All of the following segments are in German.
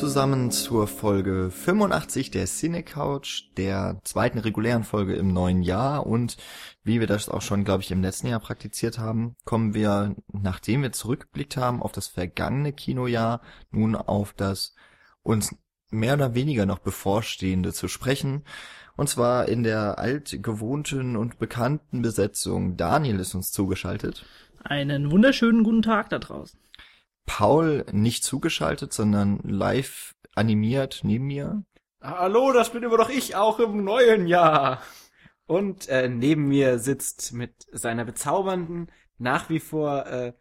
zusammen zur Folge 85 der Cine Couch, der zweiten regulären Folge im neuen Jahr und wie wir das auch schon, glaube ich, im letzten Jahr praktiziert haben, kommen wir, nachdem wir zurückgeblickt haben auf das vergangene Kinojahr, nun auf das uns mehr oder weniger noch bevorstehende zu sprechen. Und zwar in der altgewohnten und bekannten Besetzung. Daniel ist uns zugeschaltet. Einen wunderschönen guten Tag da draußen. Paul nicht zugeschaltet, sondern live animiert neben mir. Hallo, das bin immer doch ich auch im neuen Jahr. Und äh, neben mir sitzt mit seiner bezaubernden, nach wie vor äh,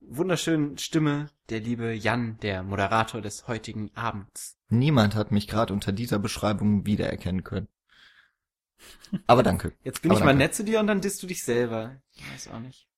wunderschönen Stimme der liebe Jan, der Moderator des heutigen Abends. Niemand hat mich gerade unter dieser Beschreibung wiedererkennen können. Aber danke. Jetzt bin Aber ich mal danke. nett zu dir und dann disst du dich selber. Ich weiß auch nicht.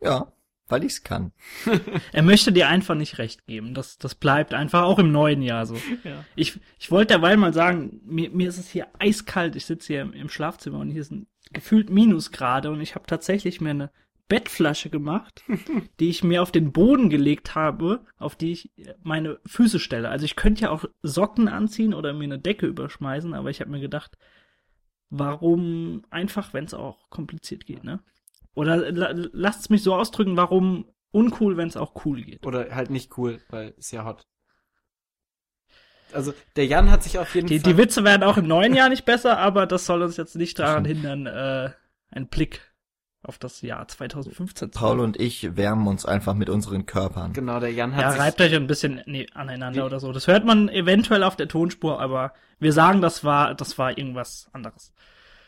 Ja, weil ich's kann. Er möchte dir einfach nicht recht geben. Das, das bleibt einfach auch im neuen Jahr so. Ja. Ich, ich wollte derweil mal sagen, mir, mir ist es hier eiskalt. Ich sitze hier im, im Schlafzimmer und hier ist ein gefühlt Minusgrade und ich habe tatsächlich mir eine Bettflasche gemacht, die ich mir auf den Boden gelegt habe, auf die ich meine Füße stelle. Also ich könnte ja auch Socken anziehen oder mir eine Decke überschmeißen, aber ich habe mir gedacht, warum einfach, wenn es auch kompliziert geht, ne? Oder la lasst es mich so ausdrücken, warum uncool, wenn es auch cool geht. Oder halt nicht cool, weil ist ja hot. Also derJan hat sich auf jeden Die, Fall. die Witze werden auch im neuen Jahr nicht besser, aber das soll uns jetzt nicht daran hindern, äh, einen Blick auf das Jahr 2015 zu Paul und ich wärmen uns einfach mit unseren Körpern. genau, der Jan hat Ja, sich reibt euch ein bisschen nee, aneinander Die- oder so. Das hört man eventuell auf der Tonspur, aber wir sagen, das war, das war irgendwas anderes.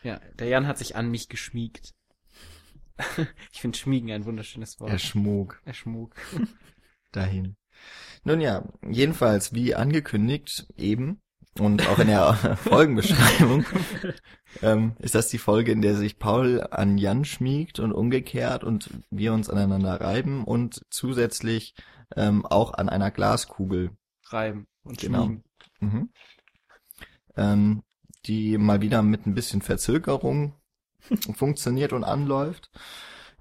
Ja, der Jan hat sich an mich geschmiegt. ich finde Schmiegen ein wunderschönes Wort. Er schmug er schmug. dahin. Nun ja, jedenfalls wie angekündigt eben und auch in der Folgenbeschreibung ähm, ist das die Folge, in der sich Paul an Jan schmiegt und umgekehrt und wir uns aneinander reiben und zusätzlich ähm, auch an einer Glaskugel Reiben und Genau. schmiegen. Mhm. Ähm, die mal wieder mit ein bisschen Verzögerung funktioniert und anläuft.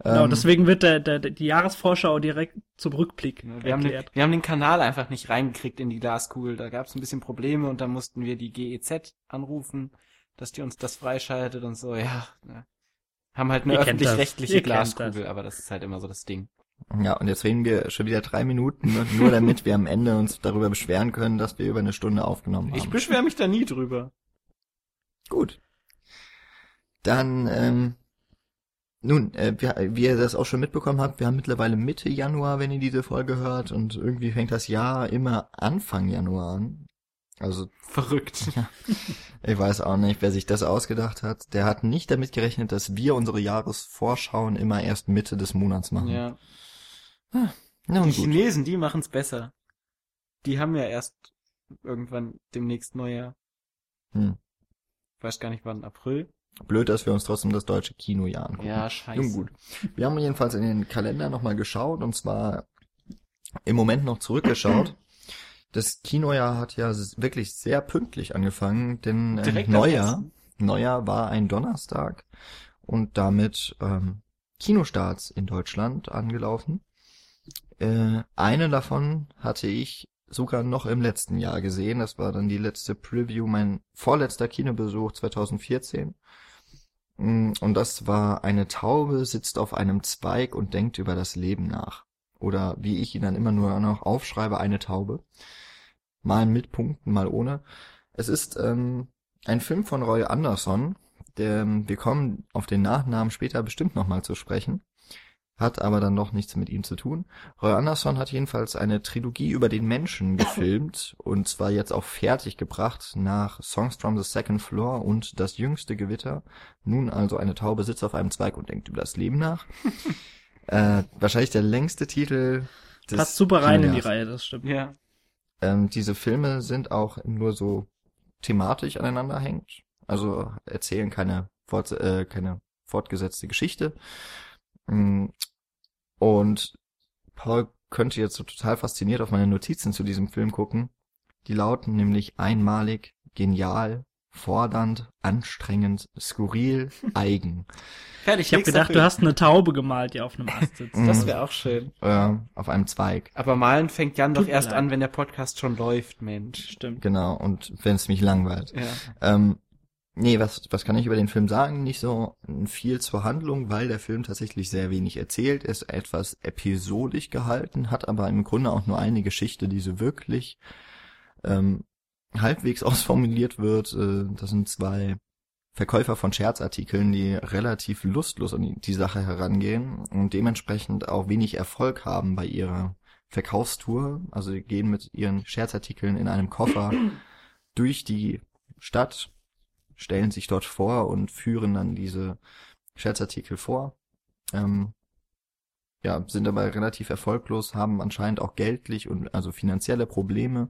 Genau, Ähm, deswegen wird der, der, die Jahresvorschau direkt zum Rückblick Wir haben, den, erklärt. wir haben den Kanal einfach nicht reingekriegt in die Glaskugel. Da gab es ein bisschen Probleme und dann mussten wir die GEZ anrufen, dass die uns das freischaltet und so. Ja, ne. haben halt eine öffentlich-rechtliche Glaskugel, das. aber das ist halt immer so das Ding. ja, und jetzt reden wir schon wieder drei Minuten, ne, nur damit wir am Ende uns darüber beschweren können, dass wir über eine Stunde aufgenommen haben. Ich beschwere mich da nie drüber. Gut. Dann, ähm, nun, äh, wir, wie ihr das auch schon mitbekommen habt, wir haben mittlerweile Mitte Januar, wenn ihr diese Folge hört, und irgendwie fängt das Jahr immer Anfang Januar an. Also Verrückt. Ich weiß auch nicht, wer sich das ausgedacht hat. Der hat nicht damit gerechnet, dass wir unsere Jahresvorschauen immer erst Mitte des Monats machen. Ja. Na Die gut. Chinesen, die machen's besser. Die haben ja erst irgendwann demnächst Neujahr. Hm. Ich weiß gar nicht wann, April? Blöd, dass wir uns trotzdem das deutsche Kinojahr angucken. Ja, scheiße. Nun gut. Wir haben jedenfalls in den Kalender nochmal geschaut und zwar im Moment noch zurückgeschaut. Das Kinojahr hat ja wirklich sehr pünktlich angefangen, denn äh, Neujahr. Neujahr war ein Donnerstag und damit ähm, Kinostarts in Deutschland angelaufen. Äh, eine davon hatte ich sogar noch im letzten Jahr gesehen. Das war dann die letzte Preview, mein vorletzter Kinobesuch 2014. Mm, Und das war eine Taube sitzt auf einem Zweig und denkt über das Leben nach. Oder wie ich ihn dann immer nur noch aufschreibe, eine Taube. Mal mit Punkten, mal ohne. Es ist ähm, ein Film von Roy Anderson. Der, wir kommen auf den Nachnamen später bestimmt nochmal zu sprechen. Hat aber dann noch nichts mit ihm zu tun. Roy Anderson hat jedenfalls eine Trilogie über den Menschen gefilmt und zwar jetzt auch fertig gebracht nach Songs from the Second Floor und Das jüngste Gewitter. Nun also eine Taube sitzt auf einem Zweig und denkt über das Leben nach. äh, wahrscheinlich der längste Titel des Passt super rein in die. Reihe, das stimmt. Ja. Ähm, diese Filme sind auch nur so thematisch aneinander hängt. Also erzählen keine, fort, äh, keine fortgesetzte Geschichte. Mm, Und Paul könnte jetzt so total fasziniert auf meine Notizen zu diesem Film gucken. Die lauten nämlich einmalig, genial, fordernd, anstrengend, skurril, eigen. Fertig, Ich habe nächster gedacht, Film. du hast eine Taube gemalt, die auf einem Ast sitzt. Mhm. Das wäre auch schön. Äh, auf einem Zweig. Aber malen fängt Jan doch erst leid. an, wenn der Podcast schon läuft, Mensch. Stimmt. Genau, und wenn es mich langweilt. Ja. Ähm, nee, was, was kann ich über den Film sagen? Nicht so viel zur Handlung, weil der Film tatsächlich sehr wenig erzählt, ist etwas episodisch gehalten, hat aber im Grunde auch nur eine Geschichte, die so wirklich ähm, halbwegs ausformuliert wird. Äh, das sind zwei Verkäufer von Scherzartikeln, die relativ lustlos an die, die Sache herangehen und dementsprechend auch wenig Erfolg haben bei ihrer Verkaufstour. Also sie gehen mit ihren Scherzartikeln in einem Koffer durch die Stadt, stellen sich dort vor und führen dann diese Scherzartikel vor. Ähm, ja, sind dabei relativ erfolglos, haben anscheinend auch geldlich und also finanzielle Probleme.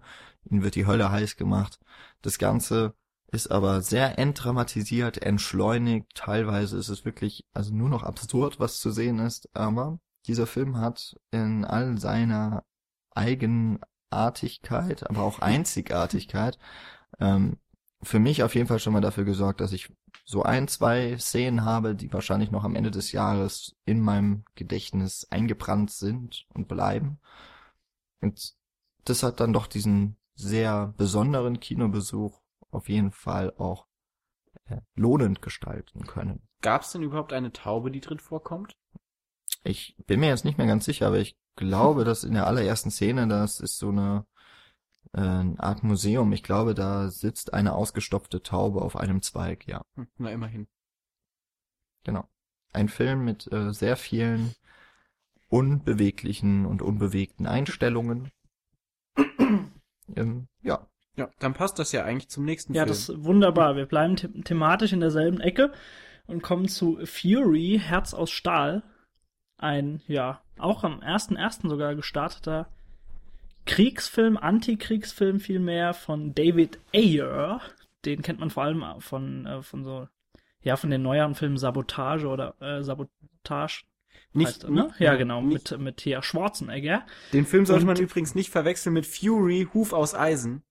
Ihnen wird die Hölle heiß gemacht. Das Ganze ist aber sehr entdramatisiert, entschleunigt. Teilweise ist es wirklich also nur noch absurd, was zu sehen ist. Aber dieser Film hat in all seiner Eigenartigkeit, aber auch Einzigartigkeit ähm, für mich auf jeden Fall schon mal dafür gesorgt, dass ich so ein, zwei Szenen habe, die wahrscheinlich noch am Ende des Jahres in meinem Gedächtnis eingebrannt sind und bleiben. Und das hat dann doch diesen sehr besonderen Kinobesuch auf jeden Fall auch äh, lohnend gestalten können. Gab es denn überhaupt eine Taube, die drin vorkommt? Ich bin mir jetzt nicht mehr ganz sicher, aber ich glaube, dass in der allerersten Szene, das ist so eine, eine Art Museum. Ich glaube, da sitzt eine ausgestopfte Taube auf einem Zweig, ja. Hm, na, immerhin. Genau. Ein Film mit äh, sehr vielen unbeweglichen und unbewegten Einstellungen. ähm, ja. Ja, dann passt das ja eigentlich zum nächsten Ja, Film. das ist wunderbar. Wir bleiben the thematisch in derselben Ecke und kommen zu Fury, Herz aus Stahl. Ein, ja, auch am 1.1. sogar gestarteter Kriegsfilm, Antikriegsfilm vielmehr von David Ayer. Den kennt man vor allem von, äh, von so, ja, von den neueren Filmen Sabotage oder äh, Sabotage. heißt er, ne? Ja, genau, Nicht, mit, mit hier Schwarzenegger. den Film sollte man übrigens nicht verwechseln mit Fury, Huf aus Eisen.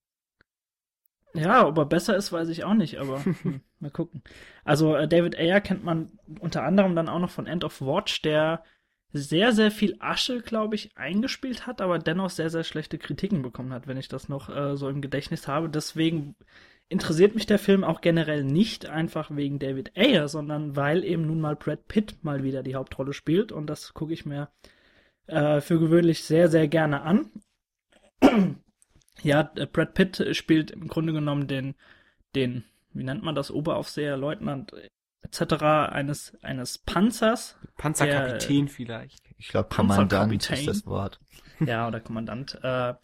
Ja, ob er besser ist, weiß ich auch nicht, aber hm, mal gucken. Also äh, David Ayer kennt man unter anderem dann auch noch von End of Watch, der sehr, sehr viel Asche, glaube ich, eingespielt hat, aber dennoch sehr, sehr schlechte Kritiken bekommen hat, wenn ich das noch äh, so im Gedächtnis habe. Deswegen interessiert mich der Film auch generell nicht einfach wegen David Ayer, sondern weil eben nun mal Brad Pitt mal wieder die Hauptrolle spielt und das gucke ich mir äh, für gewöhnlich sehr, sehr gerne an. Ja, äh, Brad Pitt spielt im Grunde genommen den, den, wie nennt man das, Oberaufseher, Leutnant etc. eines, eines Panzers, Panzerkapitän vielleicht. Ich glaube, Kommandant ist das Wort. ja, oder Kommandant, äh,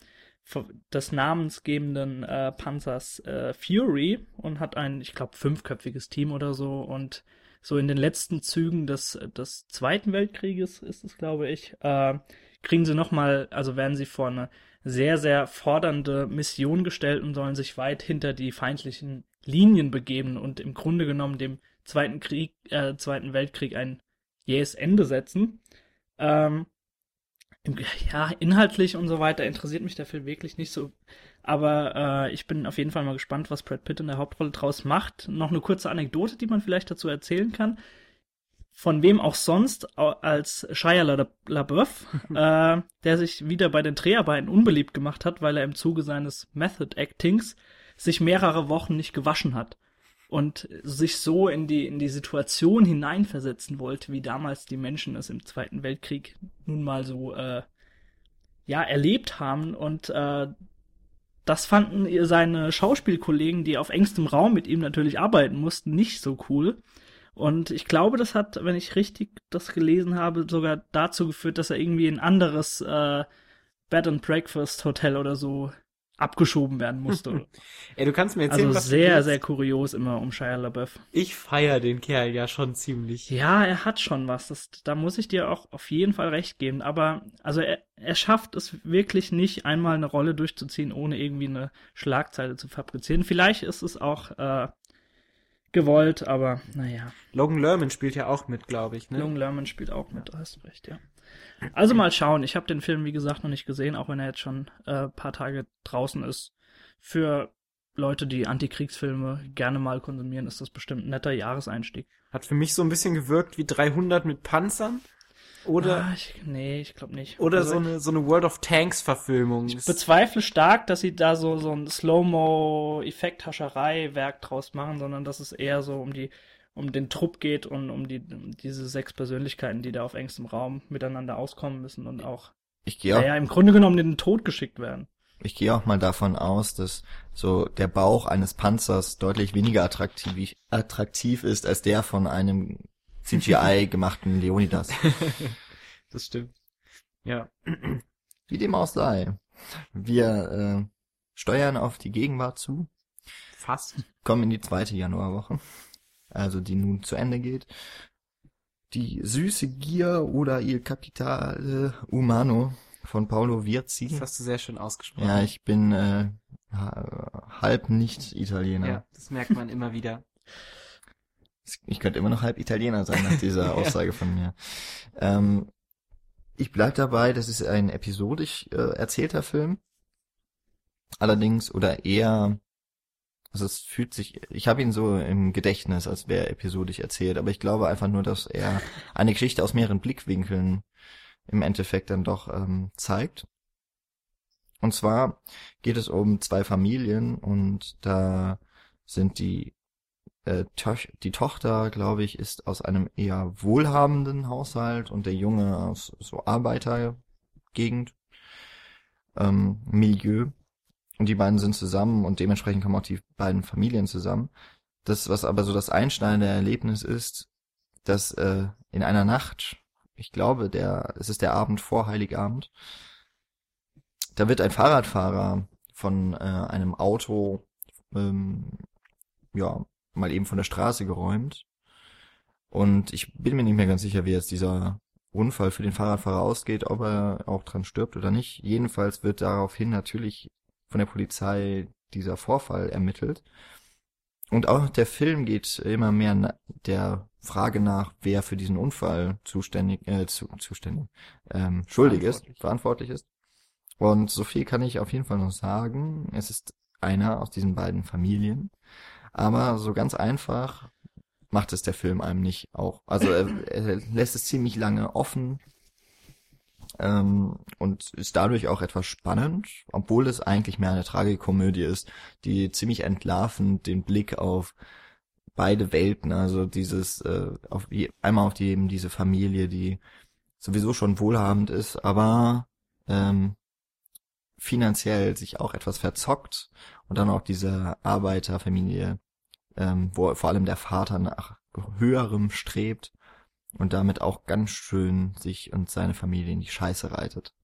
des namensgebenden äh, Panzers äh, Fury und hat ein, ich glaube, fünfköpfiges Team oder so und so in den letzten Zügen des, des Zweiten Weltkrieges ist es, glaube ich, äh, kriegen sie nochmal, also werden sie vor eine sehr, sehr fordernde Mission gestellt und sollen sich weit hinter die feindlichen Linien begeben und im Grunde genommen dem Zweiten Krieg, äh, Zweiten Weltkrieg ein jähes Ende setzen. Ähm, ja, inhaltlich und so weiter interessiert mich der Film wirklich nicht so. Aber äh, ich bin auf jeden Fall mal gespannt, was Brad Pitt in der Hauptrolle draus macht. Noch eine kurze Anekdote, die man vielleicht dazu erzählen kann. Von wem auch sonst als Shia La- LaBeouf, äh, der sich wieder bei den Dreharbeiten unbeliebt gemacht hat, weil er im Zuge seines Method Actings sich mehrere Wochen nicht gewaschen hat und sich so in die, in die Situation hineinversetzen wollte, wie damals die Menschen es im Zweiten Weltkrieg nun mal so, äh, ja, erlebt haben und, äh, das fanden seine Schauspielkollegen, die auf engstem Raum mit ihm natürlich arbeiten mussten, nicht so cool. Und ich glaube, das hat, wenn ich richtig das gelesen habe, sogar dazu geführt, dass er irgendwie in ein anderes äh, Bed and Breakfast Hotel oder so abgeschoben werden musste. Ey, du kannst mir erzählen, also was du sehr, willst. sehr kurios immer um Shia LaBeouf. Ich feier den Kerl ja schon ziemlich. Ja, er hat schon was. Das, da muss ich dir auch auf jeden Fall recht geben. Aber also er, er schafft es wirklich nicht, einmal eine Rolle durchzuziehen, ohne irgendwie eine Schlagzeile zu fabrizieren. Vielleicht ist es auch äh, gewollt, aber naja. Logan Lerman spielt ja auch mit, glaube ich, ne? Logan Lerman spielt auch mit, du hast recht, ja. Also mal schauen. Ich habe den Film, wie gesagt, noch nicht gesehen, auch wenn er jetzt schon äh, paar Tage draußen ist. Für Leute, die Antikriegsfilme gerne mal konsumieren, ist das bestimmt ein netter Jahreseinstieg. Hat für mich so ein bisschen gewirkt wie 300 mit Panzern. Oder, ah, ich, nee, ich glaube nicht. oder Also so eine, so eine World of Tanks Verfilmung. Ich bezweifle stark, dass sie da so, so ein Slow-Mo-Effekthascherei-Werk draus machen, sondern dass es eher so um die, um den Trupp geht und um die, um diese sechs Persönlichkeiten, die da auf engstem Raum miteinander auskommen müssen und auch, Ich gehe naja, im Grunde genommen in den Tod geschickt werden. ich gehe auch mal davon aus, dass so der Bauch eines Panzers deutlich weniger attraktiv, attraktiv ist als der von einem CGI gemachten Leonidas. das stimmt. Ja. Wie dem auch sei. Wir äh, steuern auf die Gegenwart zu, Fast. kommen in die zweite Januarwoche, also die nun zu Ende geht. Die süße Gier oder Il Capitale Umano von Paolo Virzi. Das hast du sehr schön ausgesprochen. Ja, ich bin äh, ha- halb nicht Italiener. Ja, das merkt man immer wieder. Ich könnte immer noch halb Italiener sein nach dieser Aussage von mir. Ähm, ich bleib dabei, das ist ein episodisch äh, erzählter Film. Allerdings, oder eher, also es fühlt sich, ich habe ihn so im Gedächtnis, als wäre er episodisch erzählt, aber ich glaube einfach nur, dass er eine Geschichte aus mehreren Blickwinkeln im Endeffekt dann doch ähm, zeigt. Und zwar geht es um zwei Familien und da sind die äh, die Tochter, glaube ich, ist aus einem eher wohlhabenden Haushalt und der Junge aus so Arbeitergegend, ähm, Milieu. Und die beiden sind zusammen und dementsprechend kommen auch die beiden Familien zusammen. Das, was aber so das einschneidende Erlebnis ist, dass äh, in einer Nacht, ich glaube, der, es ist der Abend vor Heiligabend, da wird ein Fahrradfahrer von äh, einem Auto ähm, ja, mal eben von der Straße geräumt. Und ich bin mir nicht mehr ganz sicher, wie jetzt dieser Unfall für den Fahrradfahrer ausgeht, ob er auch dran stirbt oder nicht. Jedenfalls wird daraufhin natürlich von der Polizei dieser Vorfall ermittelt. Und auch der Film geht immer mehr der Frage nach, wer für diesen Unfall zuständig, äh, zu, zuständig, ähm, schuldig ist, Verantwortlich. verantwortlich ist. Und so viel kann ich auf jeden Fall noch sagen. Es ist einer aus diesen beiden Familien. Aber so ganz einfach macht es der Film einem nicht auch. Also er, er lässt es ziemlich lange offen ähm, und ist dadurch auch etwas spannend, obwohl es eigentlich mehr eine Tragikomödie ist, die ziemlich entlarvend den Blick auf beide Welten, also dieses äh, auf je, einmal auf die eben diese Familie, die sowieso schon wohlhabend ist, aber ähm, finanziell sich auch etwas verzockt und dann auch diese Arbeiterfamilie, ähm, wo vor allem der Vater nach höherem strebt und damit auch ganz schön sich und seine Familie in die Scheiße reitet.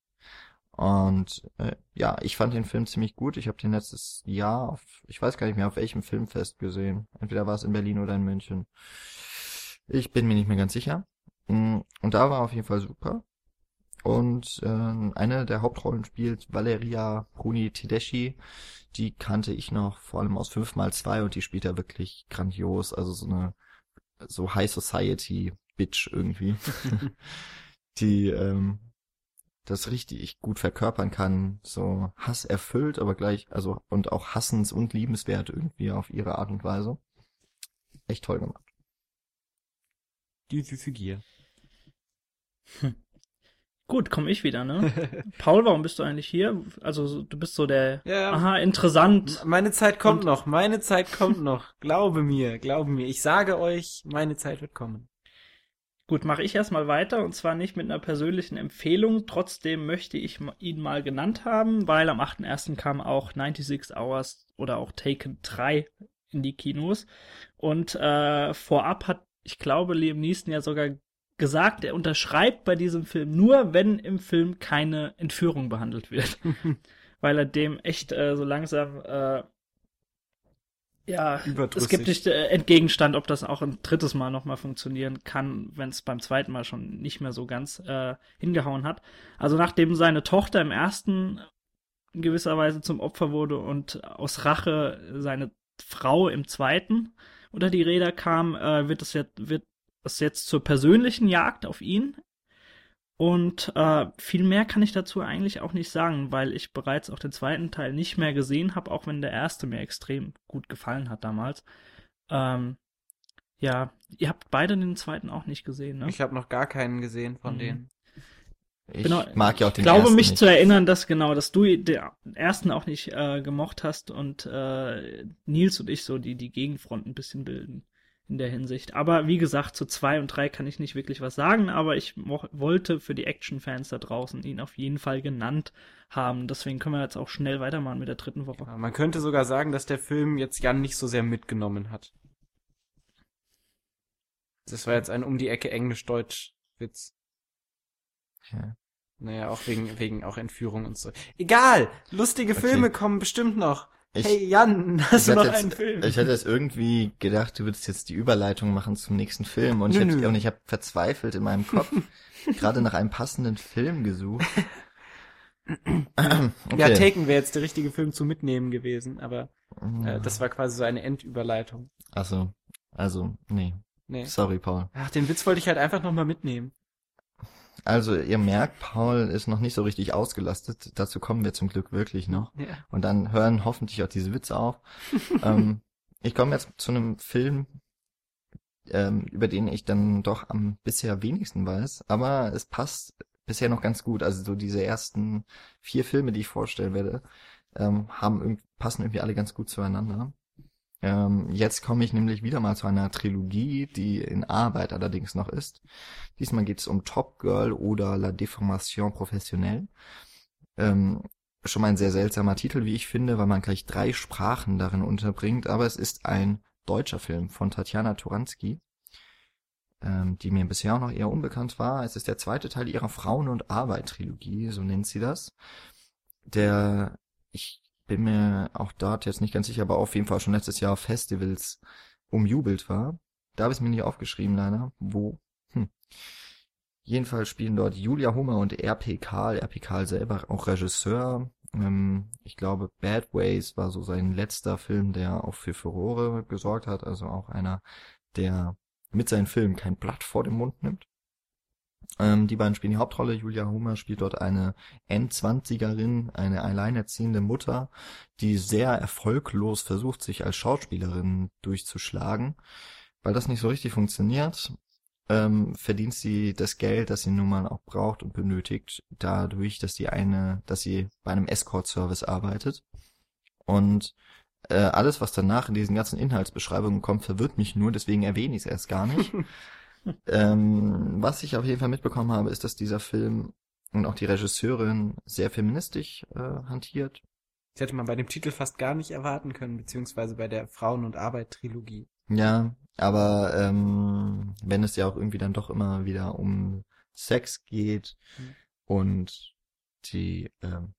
Und äh, ja, ich fand den Film ziemlich gut. Ich habe den letztes Jahr auf, ich weiß gar nicht mehr, auf welchem Filmfest gesehen. Entweder war es in Berlin oder in München. Ich bin mir nicht mehr ganz sicher. Mm, Und da war auf jeden Fall super. Und äh, eine der Hauptrollen spielt Valeria Bruni Tedeschi. Die kannte ich noch vor allem aus 5x2 und die spielt da wirklich grandios. Also so eine so High Society Bitch irgendwie. die ähm, das richtig gut verkörpern kann. So Hass erfüllt, aber gleich, also und auch hassens- und liebenswert irgendwie auf ihre Art und Weise. Echt toll gemacht. Die süße Gier. Gut, komm ich wieder, ne? Paul, warum bist du eigentlich hier? Also so- du bist so der, Ja, aha, interessant. Meine Zeit kommt Und- noch, meine Zeit kommt noch. Glaube mir, glaube mir. Ich sage euch, meine Zeit wird kommen. Gut, mache ich erstmal weiter und zwar nicht mit einer persönlichen Empfehlung. Trotzdem möchte ich ihn mal genannt haben, weil am 8.1. kam auch 96 Hours oder auch Taken 3 in die Kinos. Und äh, vorab hat, ich glaube, Liam Neeson ja sogar gesagt, er unterschreibt bei diesem Film nur, wenn im Film keine Entführung behandelt wird. weil er dem echt äh, so langsam äh, ja, es gibt nicht äh, entgegenstand, ob das auch ein drittes Mal nochmal funktionieren kann, wenn es beim zweiten Mal schon nicht mehr so ganz äh, hingehauen hat. Also nachdem seine Tochter im ersten in gewisser Weise zum Opfer wurde und aus Rache seine Frau im zweiten unter die Räder kam, äh, wird es jetzt wird es jetzt zur persönlichen Jagd auf ihn. Und äh, viel mehr kann ich dazu eigentlich auch nicht sagen, weil ich bereits auch den zweiten Teil nicht mehr gesehen habe, auch wenn der erste mir extrem gut gefallen hat damals. Ähm, ja, ihr habt beide den zweiten auch nicht gesehen, ne? Ich habe noch gar keinen gesehen von Mhm. denen. Ich Genau, mag ja auch den Ich glaube mich nicht. zu erinnern, dass genau, dass du den ersten auch nicht äh, gemocht hast und äh, Nils und ich so die die Gegenfront ein bisschen bilden in der Hinsicht. Aber wie gesagt, zu zwei und drei kann ich nicht wirklich was sagen, aber ich wollte für die Action-Fans da draußen ihn auf jeden Fall genannt haben. Deswegen können wir jetzt auch schnell weitermachen mit der dritten Woche. Ja, Man könnte sogar sagen, dass der Film jetzt Jan nicht so sehr mitgenommen hat. Das war jetzt ein um die Ecke Englisch-Deutsch-Witz. Ja. Naja, auch wegen, wegen auch Entführung und so. Egal! Lustige Okay. Filme kommen bestimmt noch. Ich, hey Jan, hast ich du noch hatte einen jetzt, Film? Ich hatte jetzt irgendwie gedacht, du würdest jetzt die Überleitung machen zum nächsten Film und ich Nö, nö. und ich habe verzweifelt in meinem Kopf gerade nach einem passenden Film gesucht. okay. Ja, Taken wäre jetzt der richtige Film zu mitnehmen gewesen, aber äh, das war quasi so eine Endüberleitung. also, also, nee. Nee. Sorry, Paul. Ach, den Witz wollte ich halt einfach nochmal mitnehmen. Also, ihr merkt, Paul ist noch nicht so richtig ausgelastet. Dazu kommen wir zum Glück wirklich noch. Ja. Und dann hören hoffentlich auch diese Witze auf. ähm, ich komme jetzt zu einem Film, ähm, über den ich dann doch am bisher wenigsten weiß, aber es passt bisher noch ganz gut. Also so diese ersten vier Filme, die ich vorstellen werde, ähm, haben passen irgendwie alle ganz gut zueinander. Ähm, jetzt komme ich nämlich wieder mal zu einer Trilogie, die in Arbeit allerdings noch ist. Diesmal geht es um Top Girl oder La Déformation Professionnelle. Ähm, schon mal ein sehr seltsamer Titel, wie ich finde, weil man gleich drei Sprachen darin unterbringt, aber es ist ein deutscher Film von Tatjana Turanski, ähm, die mir bisher auch noch eher unbekannt war. Es ist der zweite Teil ihrer Frauen- und Arbeit-Trilogie, so nennt sie das. Der, ich bin mir auch dort jetzt nicht ganz sicher, aber auf jeden Fall schon letztes Jahr auf Festivals umjubelt war. Da habe ich es mir nicht aufgeschrieben, leider. Wo? Hm. Jedenfalls spielen dort Julia Hummer und R.P. Karl. R.P. Karl selber auch Regisseur. Ähm, ich glaube, Bad Ways war so sein letzter Film, der auch für Furore gesorgt hat. Also auch einer, der mit seinen Filmen kein Blatt vor dem Mund nimmt. Ähm, die beiden spielen die Hauptrolle. Julia Hummer spielt dort eine Endzwanzigerin, eine alleinerziehende Mutter, die sehr erfolglos versucht, sich als Schauspielerin durchzuschlagen. Weil das nicht so richtig funktioniert, ähm, verdient sie das Geld, das sie nun mal auch braucht und benötigt, dadurch, dass sie eine, dass sie bei einem Escort-Service arbeitet. Und äh, alles, was danach in diesen ganzen Inhaltsbeschreibungen kommt, verwirrt mich nur, deswegen erwähne ich es erst gar nicht. ähm, was ich auf jeden Fall mitbekommen habe, ist, dass dieser Film und auch die Regisseurin sehr feministisch äh, hantiert. Das hätte man bei dem Titel fast gar nicht erwarten können, beziehungsweise bei der Frauen- und Arbeit-Trilogie. Ja, aber ähm, wenn es ja auch irgendwie dann doch immer wieder um Sex geht Mhm. und die ähm,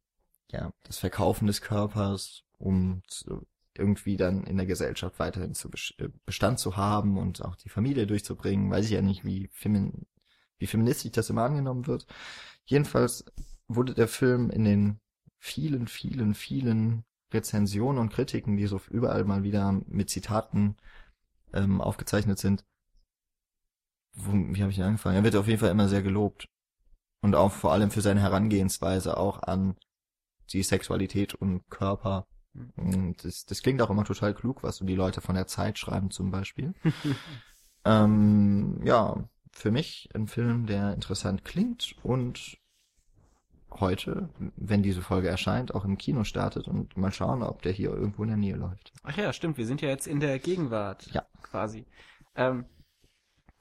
ja das Verkaufen des Körpers, um zu, irgendwie dann in der Gesellschaft weiterhin zu äh, Bestand zu haben und auch die Familie durchzubringen, weiß ich ja nicht, wie femin wie feministisch das immer angenommen wird. Jedenfalls wurde der Film in den vielen, vielen, vielen Rezensionen und Kritiken, die so überall mal wieder mit Zitaten ähm, aufgezeichnet sind. Wo, wie habe ich angefangen? Er wird auf jeden Fall immer sehr gelobt. Und auch vor allem für seine Herangehensweise auch an die Sexualität und Körper. Und das, das klingt auch immer total klug, was so die Leute von der Zeit schreiben zum Beispiel. ähm, ja, für mich ein Film, der interessant klingt und heute, wenn diese Folge erscheint, auch im Kino startet und mal schauen, ob der hier irgendwo in der Nähe läuft. Ach ja, stimmt, wir sind ja jetzt in der Gegenwart. Ja. Quasi. Ähm,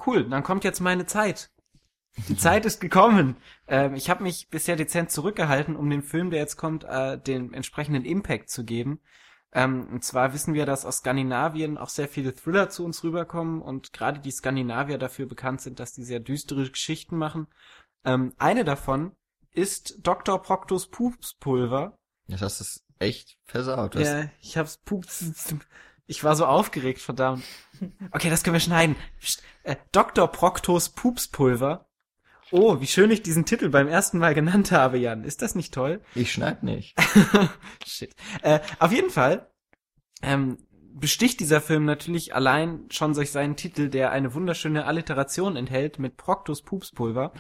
cool, dann kommt jetzt meine Zeit. Die Zeit ist gekommen. Ähm, ich habe mich bisher dezent zurückgehalten, um dem Film, der jetzt kommt, äh, den entsprechenden Impact zu geben. Ähm, und zwar wissen wir, dass aus Skandinavien auch sehr viele Thriller zu uns rüberkommen und gerade die Skandinavier dafür bekannt sind, dass die sehr düstere Geschichten machen. Ähm, eine davon ist Dr. Proctos Pupspulver. Das hast du echt versaut. Ja, ich hab's pups. Ich war so aufgeregt, verdammt. Okay, das können wir schneiden. Psst, Äh, Dr. Proctos Pupspulver. Oh, wie schön ich diesen Titel beim ersten Mal genannt habe, Jan. Ist das nicht toll? Ich schneid nicht. Shit. Äh, auf jeden Fall ähm, besticht dieser Film natürlich allein schon durch seinen Titel, der eine wunderschöne Alliteration enthält mit Proctus Pupspulver.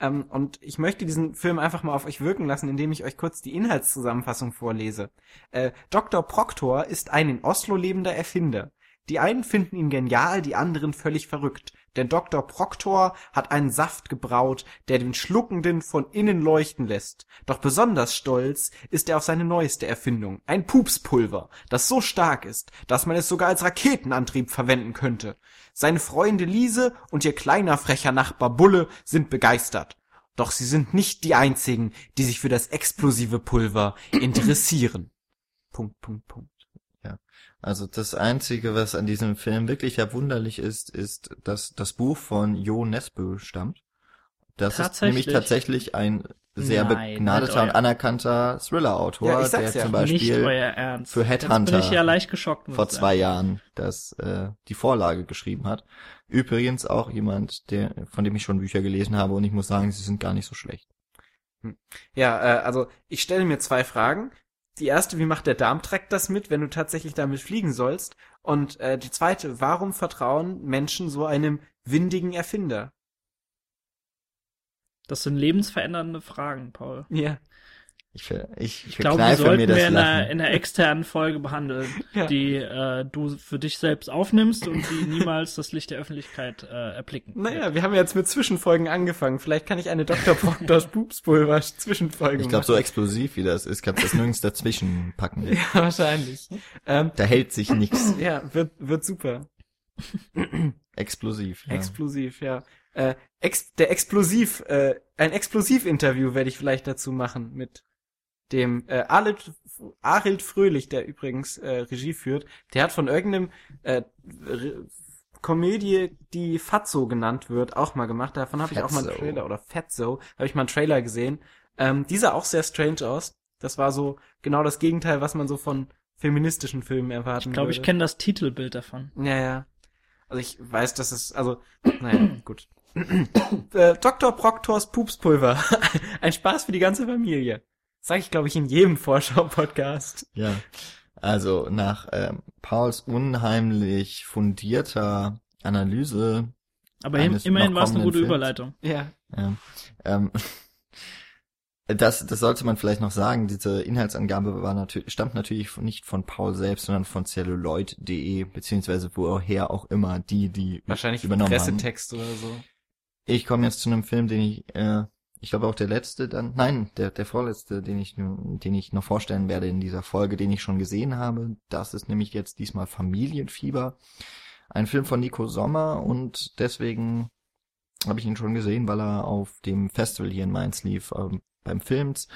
Ähm, und ich möchte diesen Film einfach mal auf euch wirken lassen, indem ich euch kurz die Inhaltszusammenfassung vorlese. Äh, Dr. Proctor ist ein in Oslo lebender Erfinder. Die einen finden ihn genial, die anderen völlig verrückt. Denn Dr. Proctor hat einen Saft gebraut, der den Schluckenden von innen leuchten lässt. Doch besonders stolz ist er auf seine neueste Erfindung, ein Pupspulver, das so stark ist, dass man es sogar als Raketenantrieb verwenden könnte. Seine Freunde Liese und ihr kleiner frecher Nachbar Bulle sind begeistert. Doch sie sind nicht die einzigen, die sich für das explosive Pulver interessieren. Punkt, Punkt, Punkt. Also das Einzige, was an diesem Film wirklich verwunderlich ist, ist, dass das Buch von Jo Nesbø stammt. Das ist Tatsächlich? nämlich tatsächlich ein sehr Nein, begnadeter nicht und anerkannter Thriller-Autor, Ja, der ja. zum Nicht Beispiel für Headhunter ja leicht geschockt. vor zwei Jahren das äh, die Vorlage geschrieben hat. Übrigens auch jemand, der von dem ich schon Bücher gelesen habe und ich muss sagen, sie sind gar nicht so schlecht. Ja, äh, also ich stelle mir zwei Fragen. Die erste, wie macht der Darmtrakt das mit, wenn du tatsächlich damit fliegen sollst? Und äh, die zweite, warum vertrauen Menschen so einem windigen Erfinder? Das sind lebensverändernde Fragen, Paul. Ja. Ich, ver- ich, Ich glaube, die verkneife sollten mir das wir in einer, in einer externen Folge behandeln, Ja. die äh, du für dich selbst aufnimmst und die niemals das Licht der Öffentlichkeit äh, erblicken. Naja, wir haben jetzt mit Zwischenfolgen angefangen. Vielleicht kann ich eine Dr. Proctors Pupspulver Zwischenfolge Ich glaube, so explosiv wie das ist, kannst du das nirgends dazwischen packen. Ja, wahrscheinlich. Ähm, Da hält sich nichts. ja, wird, wird super. Explosiv. Ja. Explosiv, ja. Äh, ex der Explosiv, äh, ein Explosiv-Interview werde ich vielleicht dazu machen mit dem äh, Arild, Arild Fröhlich, der übrigens äh, Regie führt. Der hat von irgendeinem äh, Komödie, die Fatso genannt wird, auch mal gemacht. Davon habe ich auch mal einen. Trailer oder Fatso, habe ich mal einen Trailer gesehen. Ähm, die sah auch sehr strange aus. Das war so genau das Gegenteil, was man so von feministischen Filmen erwarten Ich glaube, ich kenne das Titelbild davon. Ja, ja. Also ich weiß, dass es, also, naja, gut. äh, Dr. Proctors Pupspulver. Ein Spaß für die ganze Familie. Sag ich, glaube ich, in jedem Vorschau-Podcast. Ja. Also nach ähm, Pauls unheimlich fundierter Analyse, Aber immerhin war es eine gute Films. Überleitung. Ja. ja, ähm, das, das sollte man vielleicht noch sagen, diese Inhaltsangabe war natürlich, stammt natürlich nicht von Paul selbst, sondern von celluloid.de, beziehungsweise woher auch immer die, die Wahrscheinlich übernommen haben. Pressetext oder so. Ich komme jetzt zu einem Film, den ich, äh, ich glaube auch der letzte dann, nein, der, der vorletzte, den ich, den ich noch vorstellen werde in dieser Folge, den ich schon gesehen habe. Das ist nämlich jetzt diesmal Familienfieber. Ein Film von Nico Sommer und deswegen habe ich ihn schon gesehen, weil er auf dem Festival hier in Mainz lief, ähm, beim Films.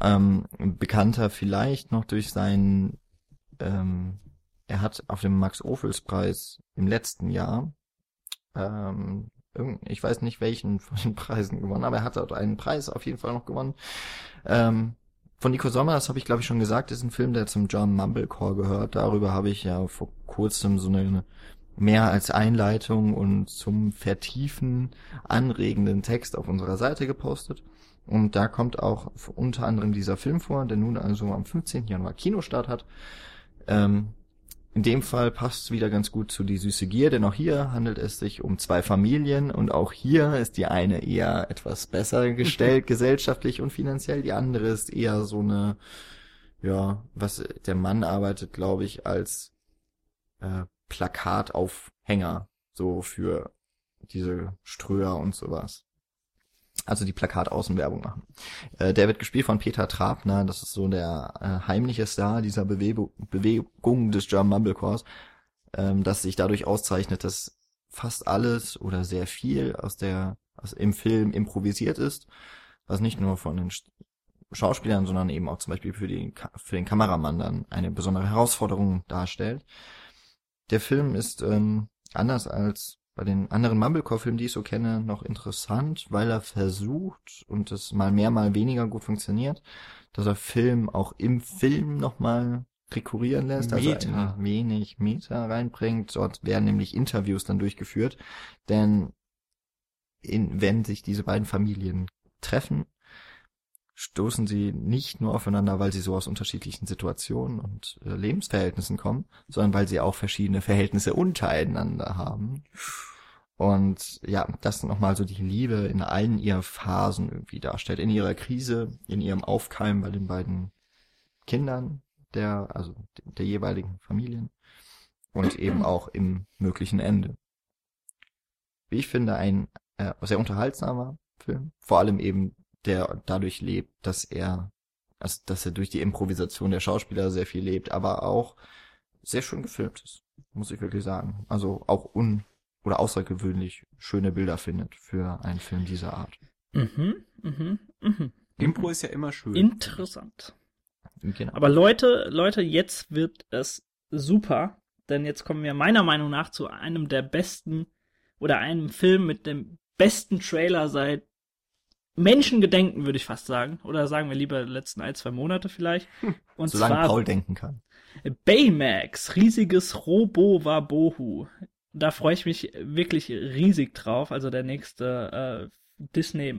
Ähm, bekannter vielleicht noch durch seinen, ähm, er hat auf dem Max-Ophüls-Preis im letzten Jahr ähm, ich weiß nicht welchen von den Preisen gewonnen, aber er hat dort einen Preis auf jeden Fall noch gewonnen. Ähm, von Nico Sommer, das habe ich glaube ich schon gesagt, ist ein Film, der zum John Mumblecore gehört. Darüber habe ich ja vor kurzem so eine mehr als Einleitung und zum Vertiefen anregenden Text auf unserer Seite gepostet. Und da kommt auch unter anderem dieser Film vor, der nun also am 15. Januar Kinostart hat. Ähm, in dem Fall passt es wieder ganz gut zu Die süße Gier, denn auch hier handelt es sich um zwei Familien und auch hier ist die eine eher etwas besser gestellt gesellschaftlich und finanziell, die andere ist eher so eine, ja, was der Mann arbeitet, glaube ich, als äh, Plakataufhänger, so für diese Ströer und sowas. Also die Plakataußenwerbung machen. Äh, der wird gespielt von Peter Trabner, das ist so der äh, heimliche Star dieser Bewegung, Bewegung des German Mumblecores, ähm, das sich dadurch auszeichnet, dass fast alles oder sehr viel aus der aus, im Film improvisiert ist, was nicht nur von den Sch- Schauspielern, sondern eben auch zum Beispiel für den, für den Kameramann dann eine besondere Herausforderung darstellt. Der Film ist ähm, anders als bei den anderen Mumblecore-Filmen, die ich so kenne, noch interessant, weil er versucht und es mal mehr, mal weniger gut funktioniert, dass er Film auch im Film nochmal rekurrieren lässt, also Meta. ein wenig Meta reinbringt. Dort werden nämlich Interviews dann durchgeführt, denn in, wenn sich diese beiden Familien treffen, stoßen sie nicht nur aufeinander, weil sie so aus unterschiedlichen Situationen und äh, Lebensverhältnissen kommen, sondern weil sie auch verschiedene Verhältnisse untereinander haben. Und ja, das nochmal so die Liebe in allen ihren Phasen irgendwie darstellt. In ihrer Krise, in ihrem Aufkeimen bei den beiden Kindern der, also der jeweiligen Familien und eben auch im möglichen Ende. Wie ich finde, ein äh, sehr unterhaltsamer Film. Vor allem eben, der dadurch lebt, dass er, also, dass er durch die Improvisation der Schauspieler sehr viel lebt, aber auch sehr schön gefilmt ist, muss ich wirklich sagen. Also auch un oder außergewöhnlich schöne Bilder findet für einen Film dieser Art. Mhm, mhm, mhm. Impro ist ja immer schön. Interessant. Genau. Aber Leute, Leute, jetzt wird es super, denn jetzt kommen wir meiner Meinung nach zu einem der besten oder einem Film mit dem besten Trailer seit Menschengedenken, würde ich fast sagen. Oder sagen wir lieber die letzten ein, zwei Monate vielleicht. Und Solange zwar Paul denken kann. Baymax, riesiges Robo-Wabohu. Da freue ich mich wirklich riesig drauf. Also der nächste äh, Disney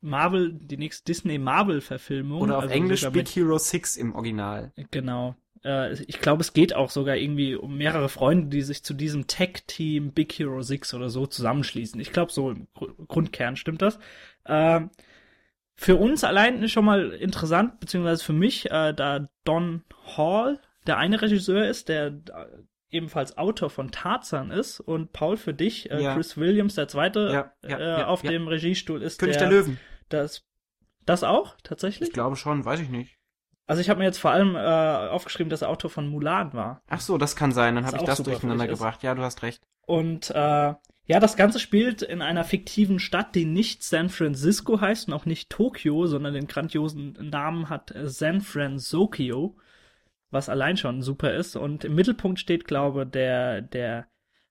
Marvel, die nächste Disney Marvel Verfilmung. Oder auf also Englisch Big Hero 6 im Original. Genau. Äh, ich glaube, es geht auch sogar irgendwie um mehrere Freunde, die sich zu diesem Tech-Team Big Hero 6 oder so zusammenschließen. Ich glaube, so im Gru- Grundkern stimmt das. Ähm, für uns allein ist schon mal interessant, beziehungsweise für mich, äh, da Don Hall der eine Regisseur ist, der äh, ebenfalls Autor von Tarzan ist und Paul für dich, äh, Ja. Chris Williams, der zweite Ja, ja, äh, auf dem Regiestuhl ist. König der, der Löwen. Das, das auch, tatsächlich? Ich glaube schon, weiß ich nicht. Also ich habe mir jetzt vor allem äh, aufgeschrieben, dass er Autor von Mulan war. Ach so, das kann sein. Dann habe ich das durcheinander ist. gebracht. Ja, du hast recht. Und äh, ja, das Ganze spielt in einer fiktiven Stadt, die nicht San Francisco heißt und auch nicht Tokio, sondern den grandiosen Namen hat äh, San Francisco, was allein schon super ist. Und im Mittelpunkt steht, glaube der der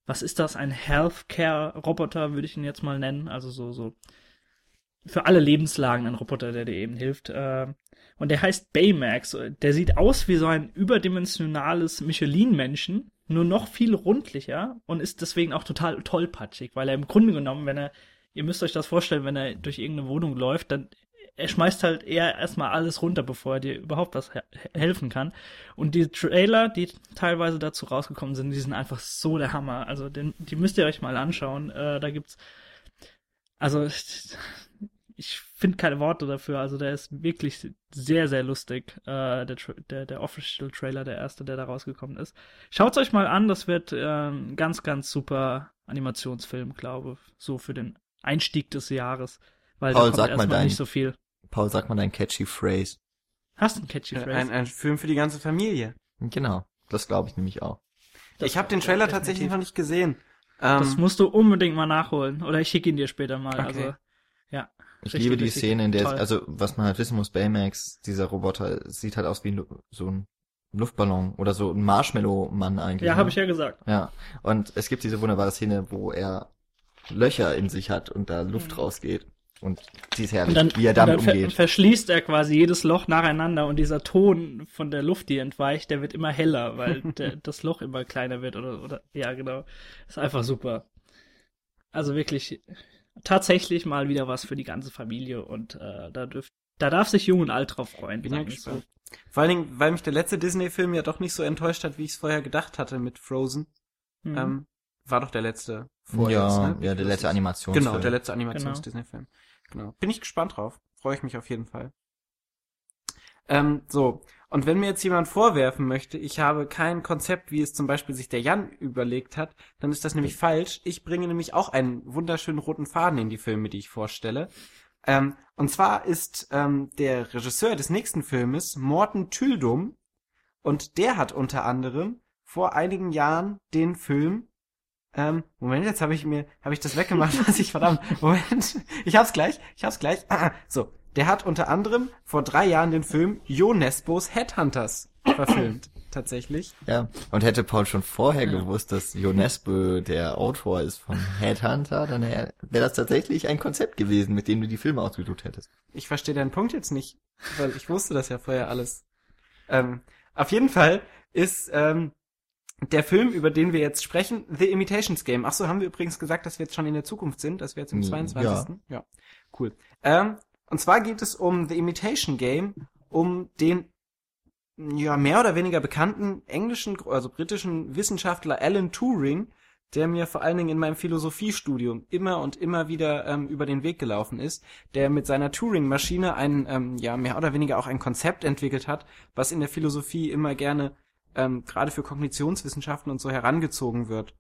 was ist das? Ein Healthcare-Roboter, würde ich ihn jetzt mal nennen. Also so so für alle Lebenslagen ein Roboter, der dir eben hilft. Äh, und der heißt Baymax. Der sieht aus wie so ein überdimensionales Michelin-Menschen, nur noch viel rundlicher und ist deswegen auch total tollpatschig, weil er im Grunde genommen, wenn er, ihr müsst euch das vorstellen, wenn er durch irgendeine Wohnung läuft, dann er schmeißt halt eher erstmal alles runter, bevor er dir überhaupt was he helfen kann. Und die Trailer, die teilweise dazu rausgekommen sind, die sind einfach so der Hammer. Also den, die müsst ihr euch mal anschauen. Äh, da gibt's, also ich finde keine Worte dafür. Also der ist wirklich sehr, sehr lustig. Äh, der, der, der Official Trailer, der erste, der da rausgekommen ist. Schaut's euch mal an, das wird äh, ein ganz, ganz super Animationsfilm, glaube so für den Einstieg des Jahres. Weil Paul, da sag kommt erstmal dein- nicht so viel. Paul, sag mal dein catchy Phrase. Hast du einen catchy Äh, Phrase? Ein, ein Film für die ganze Familie. Genau, das glaube ich nämlich auch. Das- ich habe den Trailer definitiv. tatsächlich noch nicht gesehen. Ähm, Das musst du unbedingt mal nachholen. Oder ich schicke ihn dir später mal. Okay. Also. Ich Richtig, liebe die Szene, in der, toll. also was man halt wissen muss, Baymax, dieser Roboter, sieht halt aus wie so ein Luftballon oder so ein Marshmallow-Mann eigentlich. Ja, ne? habe ich ja gesagt. Ja, und es gibt diese wunderbare Szene, wo er Löcher in sich hat und da Luft Mhm. rausgeht. Und die ist herrlich, dann, wie er damit dann ver umgeht. verschließt er quasi jedes Loch nacheinander und dieser Ton von der Luft, die entweicht, der wird immer heller, weil der, das Loch immer kleiner wird oder, oder, ja, genau. Ist einfach super. Also wirklich, tatsächlich mal wieder was für die ganze Familie und äh, da dürft, da darf sich Jung und Alt drauf freuen. bin ja es so. gespannt. Vor allen Dingen, weil mich der letzte Disney-Film ja doch nicht so enttäuscht hat, wie ich es vorher gedacht hatte mit Frozen. Mhm. Ähm, war doch der letzte vorher. ja, ne? ja, der letzte Animationsfilm. Genau, der letzte Animations-Disney-Film. Genau. Bin ich gespannt drauf. Freue ich mich auf jeden Fall. Ähm, so. Und wenn mir jetzt jemand vorwerfen möchte, ich habe kein Konzept, wie es zum Beispiel sich der Jan überlegt hat, dann ist das nämlich falsch. Ich bringe nämlich auch einen wunderschönen roten Faden in die Filme, die ich vorstelle. Ähm, und zwar ist ähm, der Regisseur des nächsten Filmes Morten Tyldum und der hat unter anderem vor einigen Jahren den Film ähm, Moment, jetzt habe ich mir, habe ich das weggemacht, was ich verdammt. Moment, ich hab's gleich, ich hab's gleich. Ah, so, der hat unter anderem vor drei Jahren den Film Jo Nesbos Headhunters verfilmt, tatsächlich. Ja, und hätte Paul schon vorher gewusst, dass Jonesbo der Autor ist von Headhunter, dann wäre das tatsächlich ein Konzept gewesen, mit dem du die Filme ausgesucht hättest. Ich verstehe deinen Punkt jetzt nicht, weil ich wusste das ja vorher alles. Ähm, auf jeden Fall ist ähm, der Film, über den wir jetzt sprechen, The Imitations Game. Ach so, haben wir übrigens gesagt, dass wir jetzt schon in der Zukunft sind, dass wir jetzt im Ja. 22. Ja, cool. Ähm, und zwar geht es um The Imitation Game, um den ja mehr oder weniger bekannten englischen, also britischen Wissenschaftler Alan Turing, der mir vor allen Dingen in meinem Philosophiestudium immer und immer wieder ähm, über den Weg gelaufen ist, der mit seiner Turing-Maschine ein, ähm, ja, mehr oder weniger auch ein Konzept entwickelt hat, was in der Philosophie immer gerne ähm, gerade für Kognitionswissenschaften und so herangezogen wird.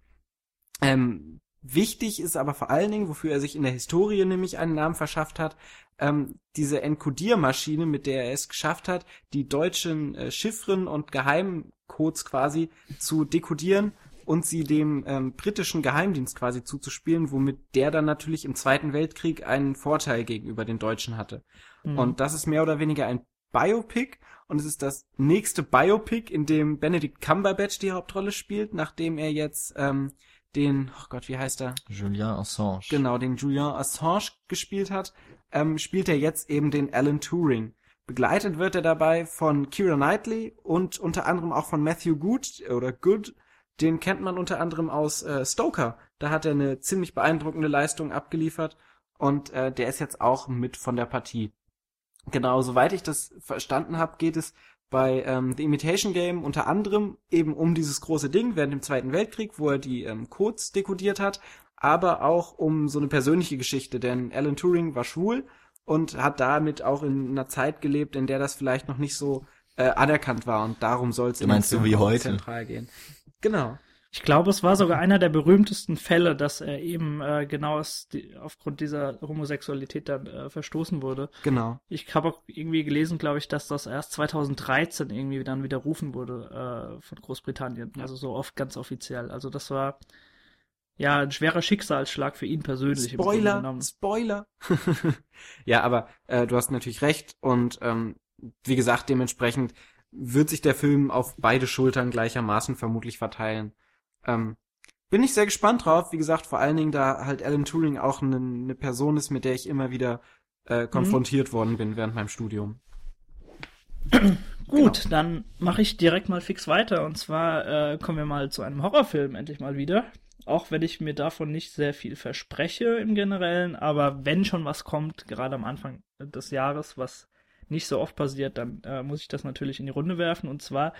Ähm, wichtig ist aber vor allen Dingen, wofür er sich in der Historie nämlich einen Namen verschafft hat, ähm, diese Enkodiermaschine, mit der er es geschafft hat, die deutschen äh, Chiffren und Geheimcodes quasi zu dekodieren und sie dem ähm, britischen Geheimdienst quasi zuzuspielen, womit der dann natürlich im Zweiten Weltkrieg einen Vorteil gegenüber den Deutschen hatte. Mhm. Und das ist mehr oder weniger ein Biopic und es ist das nächste Biopic, in dem Benedict Cumberbatch die Hauptrolle spielt, nachdem er jetzt ähm, den, oh Gott, wie heißt er? Julien Assange. Genau, den Julian Assange gespielt hat, ähm, spielt er jetzt eben den Alan Turing. Begleitet wird er dabei von Keira Knightley und unter anderem auch von Matthew Good oder Good. Den kennt man unter anderem aus äh, Stoker. Da hat er eine ziemlich beeindruckende Leistung abgeliefert und äh, der ist jetzt auch mit von der Partie. Genau, soweit ich das verstanden habe, geht es bei ähm, The Imitation Game unter anderem eben um dieses große Ding während dem Zweiten Weltkrieg, wo er die ähm, Codes dekodiert hat, aber auch um so eine persönliche Geschichte, denn Alan Turing war schwul und hat damit auch in einer Zeit gelebt, in der das vielleicht noch nicht so äh, anerkannt war und darum soll es Du meinst wie heute? zentral gehen. Genau. Ich glaube, es war sogar einer der berühmtesten Fälle, dass er eben äh, genau aus, die, aufgrund dieser Homosexualität dann äh, verstoßen wurde. Genau. Ich habe auch irgendwie gelesen, glaube ich, dass das erst 2013 irgendwie dann widerrufen wurde äh, von Großbritannien. Ja. Also so oft ganz offiziell. Also das war ja ein schwerer Schicksalsschlag für ihn persönlich. Spoiler. Spoiler. ja, aber äh, du hast natürlich recht und ähm, wie gesagt, dementsprechend wird sich der Film auf beide Schultern gleichermaßen vermutlich verteilen. Ähm, bin ich sehr gespannt drauf. Wie gesagt, vor allen Dingen, da halt Alan Turing auch eine ne Person ist, mit der ich immer wieder äh, konfrontiert worden bin während meinem Studium. Gut, Genau. dann mache ich direkt mal fix weiter. Und zwar äh, kommen wir mal zu einem Horrorfilm endlich mal wieder. Auch wenn ich mir davon nicht sehr viel verspreche im Generellen, aber wenn schon was kommt, gerade am Anfang des Jahres, was nicht so oft passiert, dann äh, muss ich das natürlich in die Runde werfen. Und zwar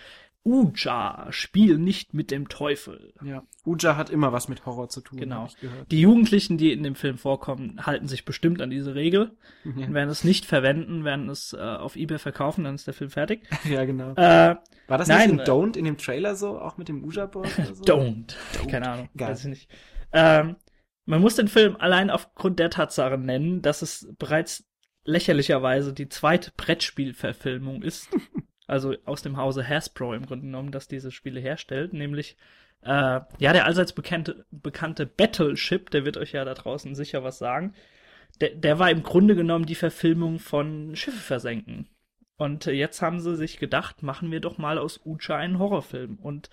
Uja, Spiel nicht mit dem Teufel. Ja. Uja hat immer was mit Horror zu tun, Genau. Die Jugendlichen, die in dem Film vorkommen, halten sich bestimmt an diese Regel. Ja. Und werden es nicht verwenden, werden es äh, auf Ebay verkaufen, dann ist der Film fertig. ja, genau. Äh, War das nein, nicht in Don't in dem Trailer so, auch mit dem Uja-Board so? Don't. Don't. Keine Ahnung. Geil. Weiß ich nicht. Ähm, man muss den Film allein aufgrund der Tatsache nennen, dass es bereits lächerlicherweise die zweite Brettspielverfilmung ist. also aus dem Hause Hasbro im Grunde genommen, das diese Spiele herstellt. Nämlich, äh, ja, der allseits bekannte, bekannte Battleship, der wird euch ja da draußen sicher was sagen. Der, der war im Grunde genommen die Verfilmung von Schiffe versenken. Und jetzt haben sie sich gedacht, machen wir doch mal aus Ucha einen Horrorfilm. Und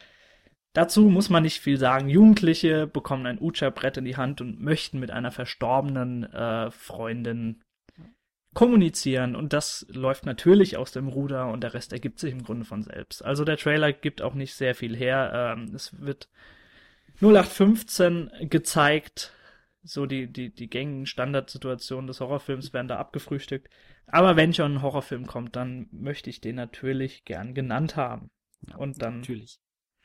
dazu muss man nicht viel sagen. Jugendliche bekommen ein Ucha-Brett in die Hand und möchten mit einer verstorbenen äh, Freundin kommunizieren. Und das läuft natürlich aus dem Ruder und der Rest ergibt sich im Grunde von selbst. Also der Trailer gibt auch nicht sehr viel her. Ähm, es wird 0815 gezeigt. So die, die, die gängigen Standardsituationen des Horrorfilms werden da abgefrühstückt. Aber wenn schon ein Horrorfilm kommt, dann möchte ich den natürlich gern genannt haben. Und dann Natürlich.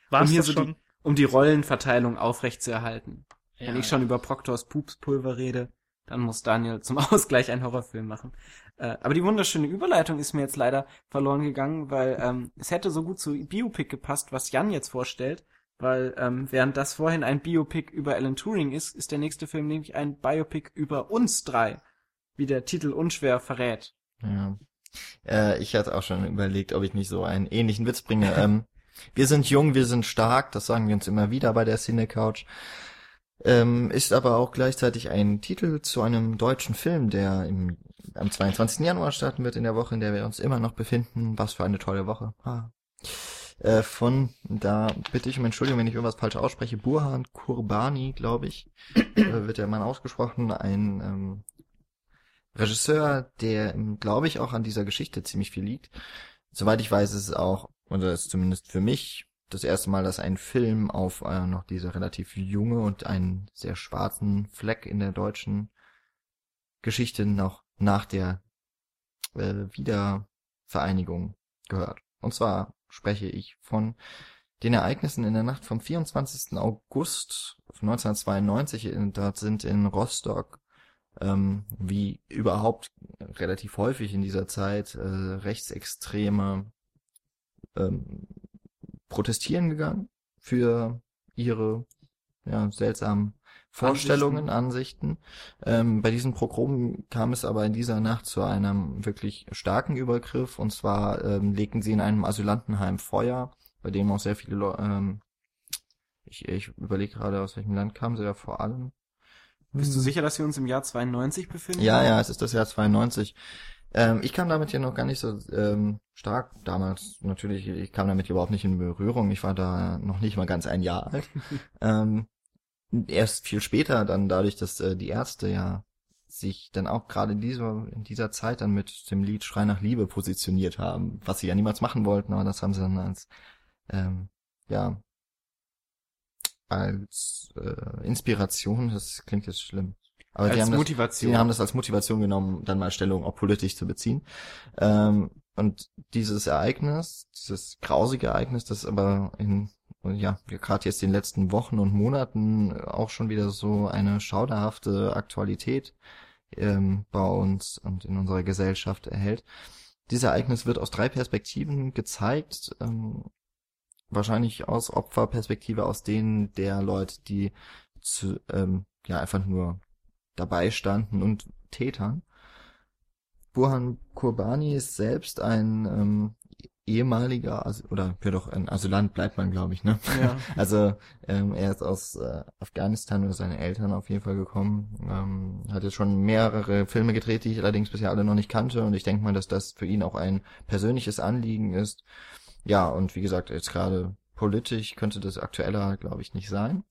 war's Um das so schon. Um die Rollenverteilung aufrechtzuerhalten. Wenn Ja. ich schon über Proctors Pupspulver rede, dann muss Daniel zum Ausgleich einen Horrorfilm machen. Äh, aber die wunderschöne Überleitung ist mir jetzt leider verloren gegangen, weil ähm, es hätte so gut zu Biopic gepasst, was Jan jetzt vorstellt. Weil ähm, während das vorhin ein Biopic über Alan Turing ist, ist der nächste Film nämlich ein Biopic über uns drei, wie der Titel unschwer verrät. Ja. Äh, ich hatte auch schon überlegt, ob ich nicht so einen ähnlichen Witz bringe. ähm, wir sind jung, wir sind stark, das sagen wir uns immer wieder bei der Cine Couch. Ähm, ist aber auch gleichzeitig ein Titel zu einem deutschen Film, der im, am 22. Januar starten wird, in der Woche, in der wir uns immer noch befinden. Was für eine tolle Woche. Ah. Äh, von, da bitte ich um Entschuldigung, wenn ich irgendwas falsch ausspreche, Burhan Kurbani, glaube ich, äh, wird der Mann ausgesprochen, ein ähm, Regisseur, der, glaube ich, auch an dieser Geschichte ziemlich viel liegt. Soweit ich weiß, ist es auch, oder ist zumindest für mich, das erste Mal, dass ein Film auf äh, noch diese relativ junge und einen sehr schwarzen Fleck in der deutschen Geschichte noch nach der äh, Wiedervereinigung gehört. Und zwar spreche ich von den Ereignissen in der Nacht vom 24. August 1992. Dort sind in Rostock ähm, wie überhaupt relativ häufig in dieser Zeit äh, rechtsextreme ähm, protestieren gegangen für ihre ja, seltsamen Vorstellungen, Ansichten. Ähm, bei diesen Progromen kam es aber in dieser Nacht zu einem wirklich starken Übergriff. Und zwar ähm, legten sie in einem Asylantenheim Feuer, bei dem auch sehr viele Leute, ähm, ich, ich überlege gerade, aus welchem Land kamen sie da vor allem. Bist du sicher, dass wir uns im Jahr 92 befinden? Ja, ja, es ist das Jahr 92. Ähm, ich kam damit ja noch gar nicht so ähm, stark damals. Natürlich, ich kam damit überhaupt nicht in Berührung. Ich war da noch nicht mal ganz ein Jahr alt. ähm, erst viel später dann dadurch, dass äh, die Ärzte ja sich dann auch gerade in dieser, in dieser Zeit dann mit dem Lied Schrei nach Liebe positioniert haben, was sie ja niemals machen wollten, aber das haben sie dann als, ähm, ja, als äh, Inspiration, das klingt jetzt schlimm. Aber Als die haben das, Motivation. Sie haben das als Motivation genommen, dann mal Stellung auch politisch zu beziehen. Ähm, und dieses Ereignis, dieses grausige Ereignis, das aber in, ja, gerade jetzt in den letzten Wochen und Monaten auch schon wieder so eine schauderhafte Aktualität ähm, bei uns und in unserer Gesellschaft erhält. Dieses Ereignis wird aus drei Perspektiven gezeigt. Ähm, wahrscheinlich aus Opferperspektive, aus denen der Leute, die zu, ähm, ja einfach nur dabei standen und Tätern. Burhan Kurbani ist selbst ein ähm, ehemaliger, also, oder ja doch ein Asylant bleibt man, glaube ich, ne? Ja. Also ähm, er ist aus äh, Afghanistan oder seine Eltern auf jeden Fall gekommen. Ähm, hat jetzt schon mehrere Filme gedreht, die ich allerdings bisher alle noch nicht kannte und ich denke mal, dass das für ihn auch ein persönliches Anliegen ist. Ja, und wie gesagt, jetzt gerade politisch könnte das aktueller, glaube ich, nicht sein.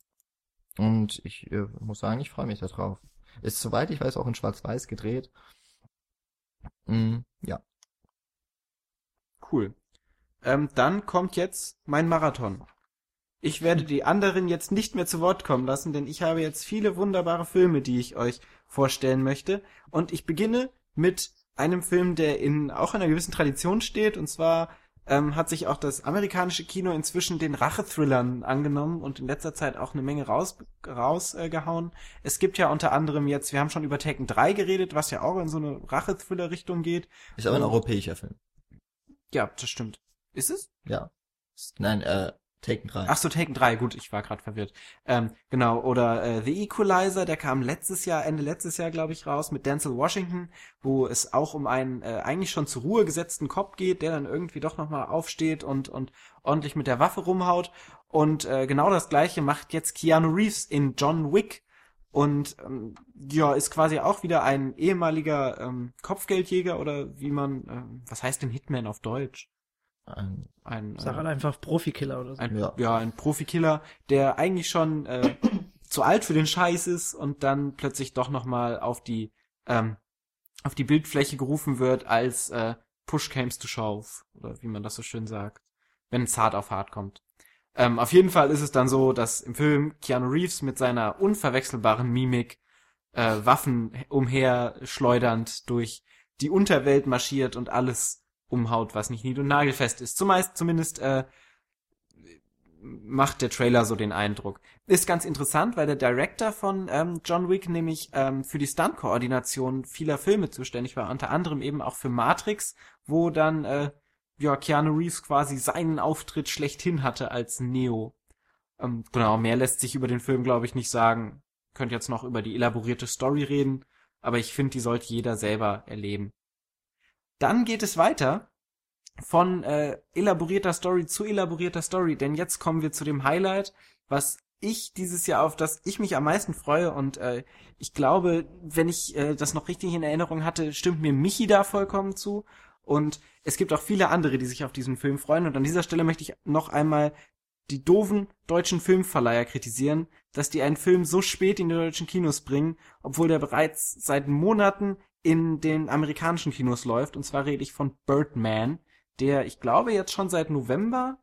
Und ich äh, muss sagen, ich freue mich darauf. Ist soweit ich weiß auch in Schwarz-Weiß gedreht. Mm, ja. Cool. Ähm, dann kommt jetzt mein Marathon. Ich werde die anderen jetzt nicht mehr zu Wort kommen lassen, denn ich habe jetzt viele wunderbare Filme, die ich euch vorstellen möchte. Und ich beginne mit einem Film, der in auch einer gewissen Tradition steht. Und zwar ähm, hat sich auch das amerikanische Kino inzwischen den Rachethrillern angenommen und in letzter Zeit auch eine Menge rausgehauen. Raus, äh, gehauen. es gibt ja unter anderem jetzt, wir haben schon über Taken 3 geredet, was ja auch in so eine Rachethriller-Richtung geht. Ist aber ein europäischer Film. Ja, das stimmt. Ist es? Ja. Nein, äh, Taken 3. Ach so, Taken 3, gut, ich war gerade verwirrt. Ähm, genau, oder äh, The Equalizer, der kam letztes Jahr, Ende letztes Jahr, glaube ich, raus, mit Denzel Washington, wo es auch um einen äh, eigentlich schon zur Ruhe gesetzten Cop geht, der dann irgendwie doch nochmal aufsteht und, und ordentlich mit der Waffe rumhaut. Und äh, genau das gleiche macht jetzt Keanu Reeves in John Wick. Und ähm, ja, ist quasi auch wieder ein ehemaliger ähm, Kopfgeldjäger oder wie man, ähm, was heißt denn Hitman auf Deutsch? Ein, Ein, Sag äh, halt einfach Profikiller oder so. ein, Ja. ja. ein Profikiller, der eigentlich schon äh, zu alt für den Scheiß ist und dann plötzlich doch noch mal auf die ähm, auf die Bildfläche gerufen wird als äh, Push Games to Shove oder wie man das so schön sagt, wenn es hart auf hart kommt. Ähm, auf jeden Fall ist es dann so, dass im Film Keanu Reeves mit seiner unverwechselbaren Mimik äh, Waffen umher schleudernd durch die Unterwelt marschiert und alles umhaut, was nicht nied- und nagelfest ist. Zumeist zumindest äh, macht der Trailer so den Eindruck. Ist ganz interessant, weil der Director von ähm, John Wick nämlich ähm, für die Stunt-Koordination vieler Filme zuständig war, unter anderem eben auch für Matrix, wo dann äh, ja Keanu Reeves quasi seinen Auftritt schlechthin hatte als Neo. Ähm, genau, mehr lässt sich über den Film, glaube ich, nicht sagen. Könnt jetzt noch über die elaborierte Story reden, aber ich finde, die sollte jeder selber erleben. Dann geht es weiter von äh, elaborierter Story zu elaborierter Story, denn jetzt kommen wir zu dem Highlight, was ich dieses Jahr auf das ich mich am meisten freue. Und äh, ich glaube, wenn ich äh, das noch richtig in Erinnerung hatte, stimmt mir Michi da vollkommen zu. Und es gibt auch viele andere, die sich auf diesen Film freuen. Und an dieser Stelle möchte ich noch einmal die doofen deutschen Filmverleiher kritisieren, dass die einen Film so spät in die deutschen Kinos bringen, obwohl der bereits seit Monaten in den amerikanischen Kinos läuft. Und zwar rede ich von Birdman, der, ich glaube, jetzt schon seit November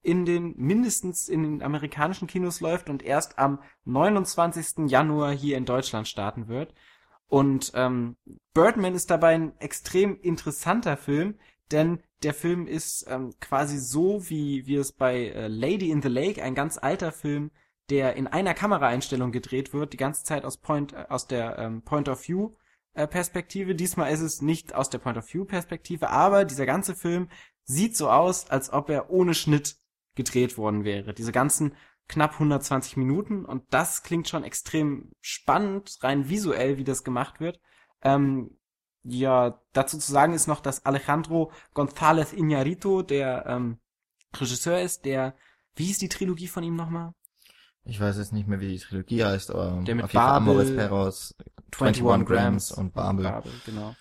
in den, mindestens in den amerikanischen Kinos läuft und erst am 29. Januar hier in Deutschland starten wird. Und ähm, Birdman ist dabei ein extrem interessanter Film, denn der Film ist ähm, quasi so, wie wir es bei äh, Lady in the Lake, ein ganz alter Film, der in einer Kameraeinstellung gedreht wird, die ganze Zeit aus Point, äh, aus der ähm, Point of View Perspektive. Diesmal ist es nicht aus der Point of View Perspektive, aber dieser ganze Film sieht so aus, als ob er ohne Schnitt gedreht worden wäre. Diese ganzen knapp 120 Minuten und das klingt schon extrem spannend, rein visuell, wie das gemacht wird. Ähm, ja, dazu zu sagen ist noch, dass Alejandro González Iñárritu der ähm, Regisseur ist, der, wie hieß die Trilogie von ihm nochmal? Ich weiß jetzt nicht mehr, wie die Trilogie heißt, aber Der mit auf jeden Fall Amores Perros, 21 Grams und Babel. Babel, genau.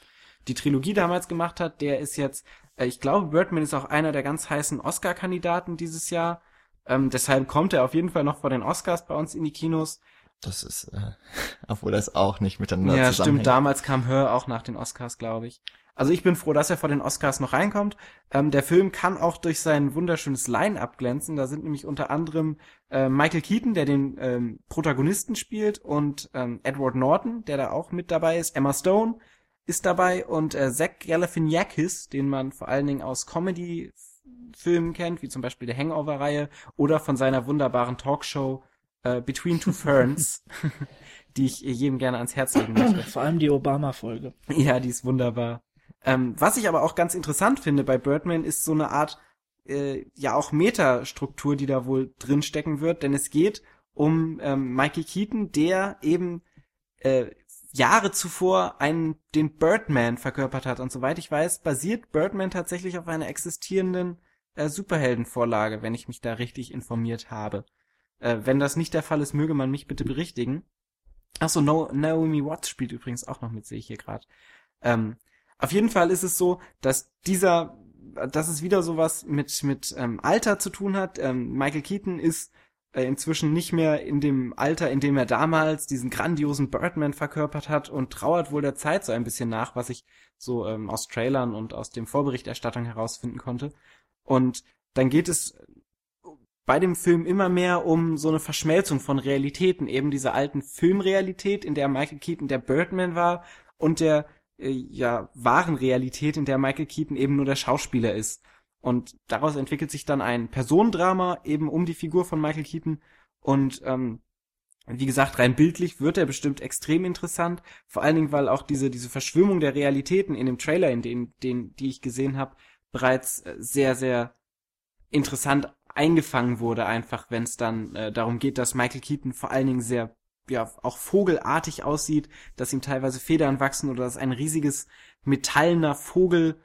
Die Trilogie damals gemacht hat, der ist jetzt, äh, ich glaube, Birdman ist auch einer der ganz heißen Oscar-Kandidaten dieses Jahr. Ähm, deshalb kommt er auf jeden Fall noch vor den Oscars bei uns in die Kinos. Das ist, äh, obwohl das auch nicht miteinander Ja, zusammenhängt. stimmt. Damals kam Her auch nach den Oscars, glaube ich. Also ich bin froh, dass er vor den Oscars noch reinkommt. Ähm, der Film kann auch durch sein wunderschönes Line-Up glänzen. Da sind nämlich unter anderem äh, Michael Keaton, der den ähm, Protagonisten spielt, und ähm, Edward Norton, der da auch mit dabei ist. Emma Stone ist dabei und äh, Zach Galifianakis, den man vor allen Dingen aus Comedy-Filmen kennt, wie zum Beispiel der Hangover-Reihe oder von seiner wunderbaren Talkshow äh, Between Two Ferns, die ich jedem gerne ans Herz legen möchte. Vor allem die Obama-Folge. Ja, die ist wunderbar. Ähm, was ich aber auch ganz interessant finde bei Birdman ist so eine Art, äh, ja auch Metastruktur, die da wohl drin stecken wird, denn es geht um ähm, Mikey Keaton, der eben äh, Jahre zuvor einen den Birdman verkörpert hat und soweit ich weiß, basiert Birdman tatsächlich auf einer existierenden äh, Superheldenvorlage, wenn ich mich da richtig informiert habe. Äh, wenn das nicht der Fall ist, möge man mich bitte berichtigen. Achso, no, Naomi Watts spielt übrigens auch noch mit, sehe ich hier gerade. Ähm, auf jeden Fall ist es so, dass dieser, dass es wieder sowas mit mit ähm, Alter zu tun hat. Ähm, Michael Keaton ist äh, inzwischen nicht mehr in dem Alter, in dem er damals diesen grandiosen Birdman verkörpert hat und trauert wohl der Zeit so ein bisschen nach, was ich so ähm, aus Trailern und aus dem Vorberichterstattung herausfinden konnte. Und dann geht es bei dem Film immer mehr um so eine Verschmelzung von Realitäten, eben dieser alten Filmrealität, in der Michael Keaton der Birdman war und der äh, ja wahren Realität, in der Michael Keaton eben nur der Schauspieler ist. Und daraus entwickelt sich dann ein Personendrama eben um die Figur von Michael Keaton und ähm, wie gesagt, rein bildlich wird er bestimmt extrem interessant, vor allen Dingen, weil auch diese diese Verschwimmung der Realitäten in dem Trailer, in den, den die ich gesehen habe, bereits äh, sehr sehr interessant eingefangen wurde, einfach wenn es dann äh, darum geht, dass Michael Keaton vor allen Dingen sehr ja auch vogelartig aussieht, dass ihm teilweise Federn wachsen oder dass ein riesiges metallener Vogel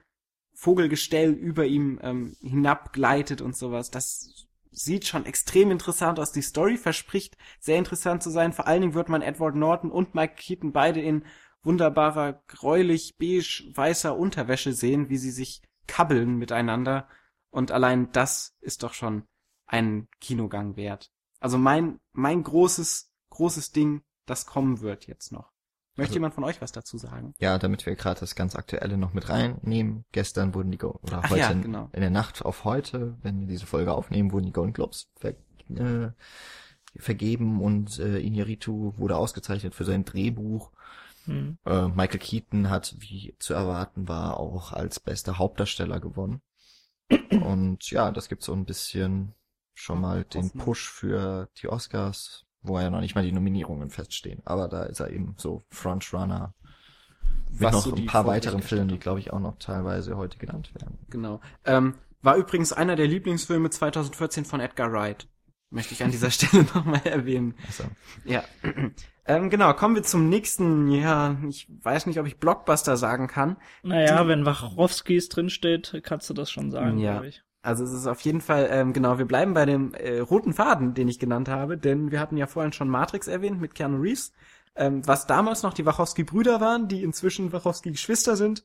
Vogelgestell über ihm ähm, hinabgleitet und sowas. Das sieht schon extrem interessant aus. Die Story verspricht sehr interessant zu sein. Vor allen Dingen wird man Edward Norton und Mike Keaton beide in wunderbarer gräulich beige weißer Unterwäsche sehen, wie sie sich kabbeln miteinander. Und allein das ist doch schon ein Kinogang wert. Also mein mein großes großes Ding, das kommen wird jetzt noch. Möchte Also- jemand von euch was dazu sagen? Ja, damit wir gerade das ganz Aktuelle noch mit reinnehmen. Gestern wurden die, Go oder Ach heute, ja, in- genau. in der Nacht auf heute, wenn wir diese Folge aufnehmen, wurden die Golden Globes ver äh, vergeben und äh, Iñárritu wurde ausgezeichnet für sein Drehbuch. Hm. Äh, Michael Keaton hat, wie zu erwarten war, auch als bester Hauptdarsteller gewonnen. Und ja, das gibt so ein bisschen schon mal den. Push für die Oscars, wo ja noch nicht mal die Nominierungen feststehen. Aber da ist er eben so Frontrunner. Mit Was noch so ein die paar weiteren Filmen, die glaube ich auch noch teilweise heute genannt werden. Genau. Ähm, war übrigens einer der Lieblingsfilme 2014 von Edgar Wright. Möchte ich an dieser Stelle nochmal erwähnen. Also, Ja. ähm, genau, kommen wir zum nächsten, ja, ich weiß nicht, ob ich Blockbuster sagen kann. Naja, wenn Wachowskis drinsteht, kannst du das schon sagen, Ja. glaube ich. Also es ist auf jeden Fall, ähm, genau, wir bleiben bei dem äh, roten Faden, den ich genannt habe, denn wir hatten ja vorhin schon Matrix erwähnt mit Keanu Reeves, ähm, was damals noch die Wachowski-Brüder waren, die inzwischen Wachowski-Geschwister sind.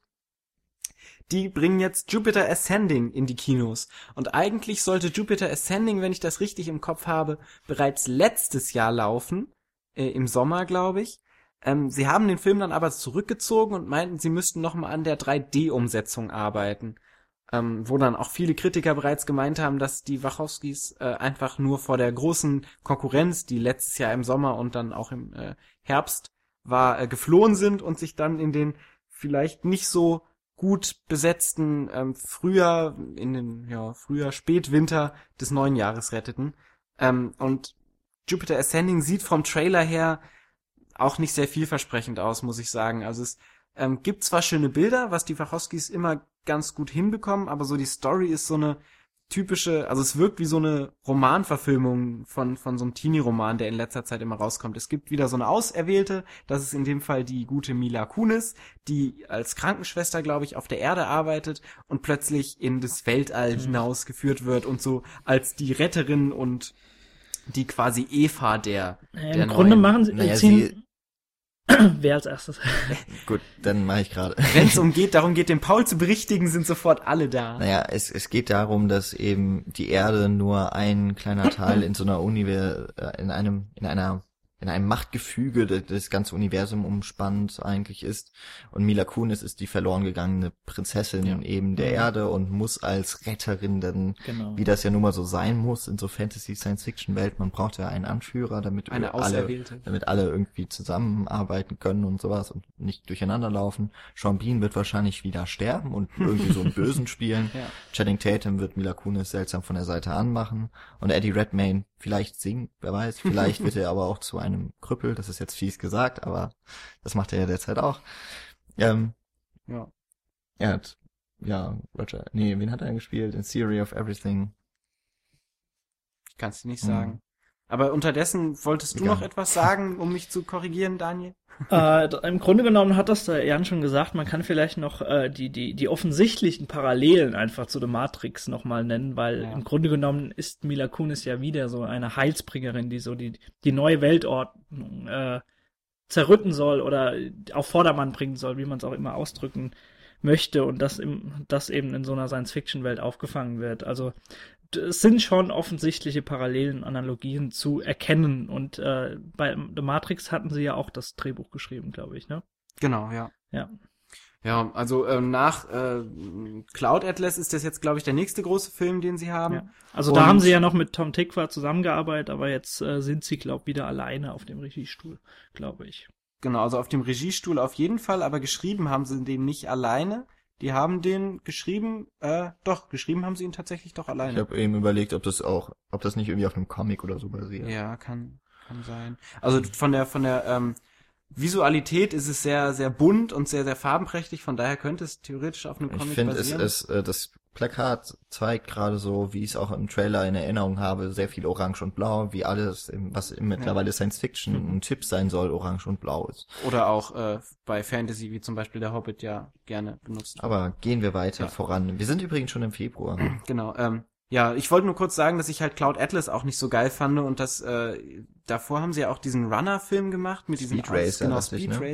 Die bringen jetzt Jupiter Ascending in die Kinos. Und eigentlich sollte Jupiter Ascending, wenn ich das richtig im Kopf habe, bereits letztes Jahr laufen, äh, im Sommer, glaube ich. Ähm, sie haben den Film dann aber zurückgezogen und meinten, sie müssten noch mal an der 3D-Umsetzung arbeiten ähm, wo dann auch viele Kritiker bereits gemeint haben, dass die Wachowskis äh, einfach nur vor der großen Konkurrenz, die letztes Jahr im Sommer und dann auch im äh, Herbst war, äh, geflohen sind und sich dann in den vielleicht nicht so gut besetzten ähm, Frühjahr, in den, ja, Frühjahr, Spätwinter des neuen Jahres retteten. Ähm, und Jupiter Ascending sieht vom Trailer her auch nicht sehr vielversprechend aus, muss ich sagen. Also es ähm, gibt zwar schöne Bilder, was die Wachowskis immer ganz gut hinbekommen, aber so die Story ist so eine typische, also es wirkt wie so eine Romanverfilmung von, von so einem Teenie-Roman, der in letzter Zeit immer rauskommt. Es gibt wieder so eine Auserwählte, das ist in dem Fall die gute Mila Kunis, die als Krankenschwester, glaube ich, auf der Erde arbeitet und plötzlich in das Weltall Mhm. hinausgeführt wird und so als die Retterin und die quasi Eva der, Äh, der Im Grunde neuen. machen sie, Naja, ziehen, wer als erstes? Gut, dann mache ich gerade. Wenn es um geht, darum geht, den Paul zu berichtigen, sind sofort alle da. Naja, es, es geht darum, dass eben die Erde nur ein kleiner Teil in so einer Univer äh, in einem, in einer, in einem Machtgefüge das, das ganze Universum umspannt eigentlich ist. Und Mila Kunis ist die verloren gegangene Prinzessin Ja. eben der Mhm. Erde und muss als Retterin dann, Genau. wie das ja nun mal so sein muss in so Fantasy-Science-Fiction-Welt, man braucht ja einen Anführer, damit Eine alle damit alle irgendwie zusammenarbeiten können und sowas und nicht durcheinander laufen. Sean Bean wird wahrscheinlich wieder sterben und irgendwie so einen Bösen spielen. Ja. Channing Tatum wird Mila Kunis seltsam von der Seite anmachen und Eddie Redmayne vielleicht singen, wer weiß. Vielleicht wird er aber auch zu einem Krüppel, das ist jetzt fies gesagt, aber das macht er ja derzeit auch. Ähm, Ja. er hat, ja, Roger, nee, wen hat er gespielt? In Theory of Everything. Ich kann es dir nicht Hm. sagen. Aber unterdessen wolltest du Egal. noch etwas sagen, um mich zu korrigieren, Daniel? Äh, Im Grunde genommen hat das der Jan schon gesagt, man kann vielleicht noch äh, die, die, die offensichtlichen Parallelen einfach zu The Matrix nochmal nennen, weil Ja. im Grunde genommen ist Mila Kunis ja wieder so eine Heilsbringerin, die so die, die neue Weltordnung äh, zerrütten soll oder auf Vordermann bringen soll, wie man es auch immer ausdrücken möchte und das, im, das eben in so einer Science-Fiction-Welt aufgefangen wird. Also es sind schon offensichtliche Parallelen, Analogien zu erkennen und äh, bei The Matrix hatten sie ja auch das Drehbuch geschrieben, glaube ich, ne? Genau, ja. Ja. Ja, also ähm, nach äh, Cloud Atlas ist das jetzt, glaube ich, der nächste große Film, den sie haben. Ja. Also Und- da haben sie ja noch mit Tom Tikva zusammengearbeitet, aber jetzt äh, sind sie, glaube wieder alleine auf dem Regiestuhl, glaube ich. Genau, also auf dem Regiestuhl auf jeden Fall, aber geschrieben haben sie den nicht alleine. Die haben den geschrieben, äh, doch, geschrieben haben sie ihn tatsächlich doch Ich alleine. habe eben überlegt, ob das auch, ob das nicht irgendwie auf einem Comic oder so basiert. Ja, kann, kann sein. Also von der, von der ähm, Visualität ist es sehr, sehr bunt und sehr, sehr farbenprächtig, von daher könnte es theoretisch auf einem Ich Comic finde, es, basieren. es, äh, das Plakat zeigt gerade so, wie ich es auch im Trailer in Erinnerung habe, sehr viel Orange und Blau, wie alles, was mittlerweile Science Fiction Mhm. ein Tipp sein soll, Orange und Blau ist. Oder auch äh, bei Fantasy, wie zum Beispiel der Hobbit ja gerne benutzt wird. Aber gehen wir weiter Ja. voran. Wir sind übrigens schon im Februar. Genau, ähm, ja, ich wollte nur kurz sagen, dass ich halt Cloud Atlas auch nicht so geil fand und dass äh, davor haben sie ja auch diesen Runner-Film gemacht mit diesen Speed Racer, genau, dachte ich, Speed ne?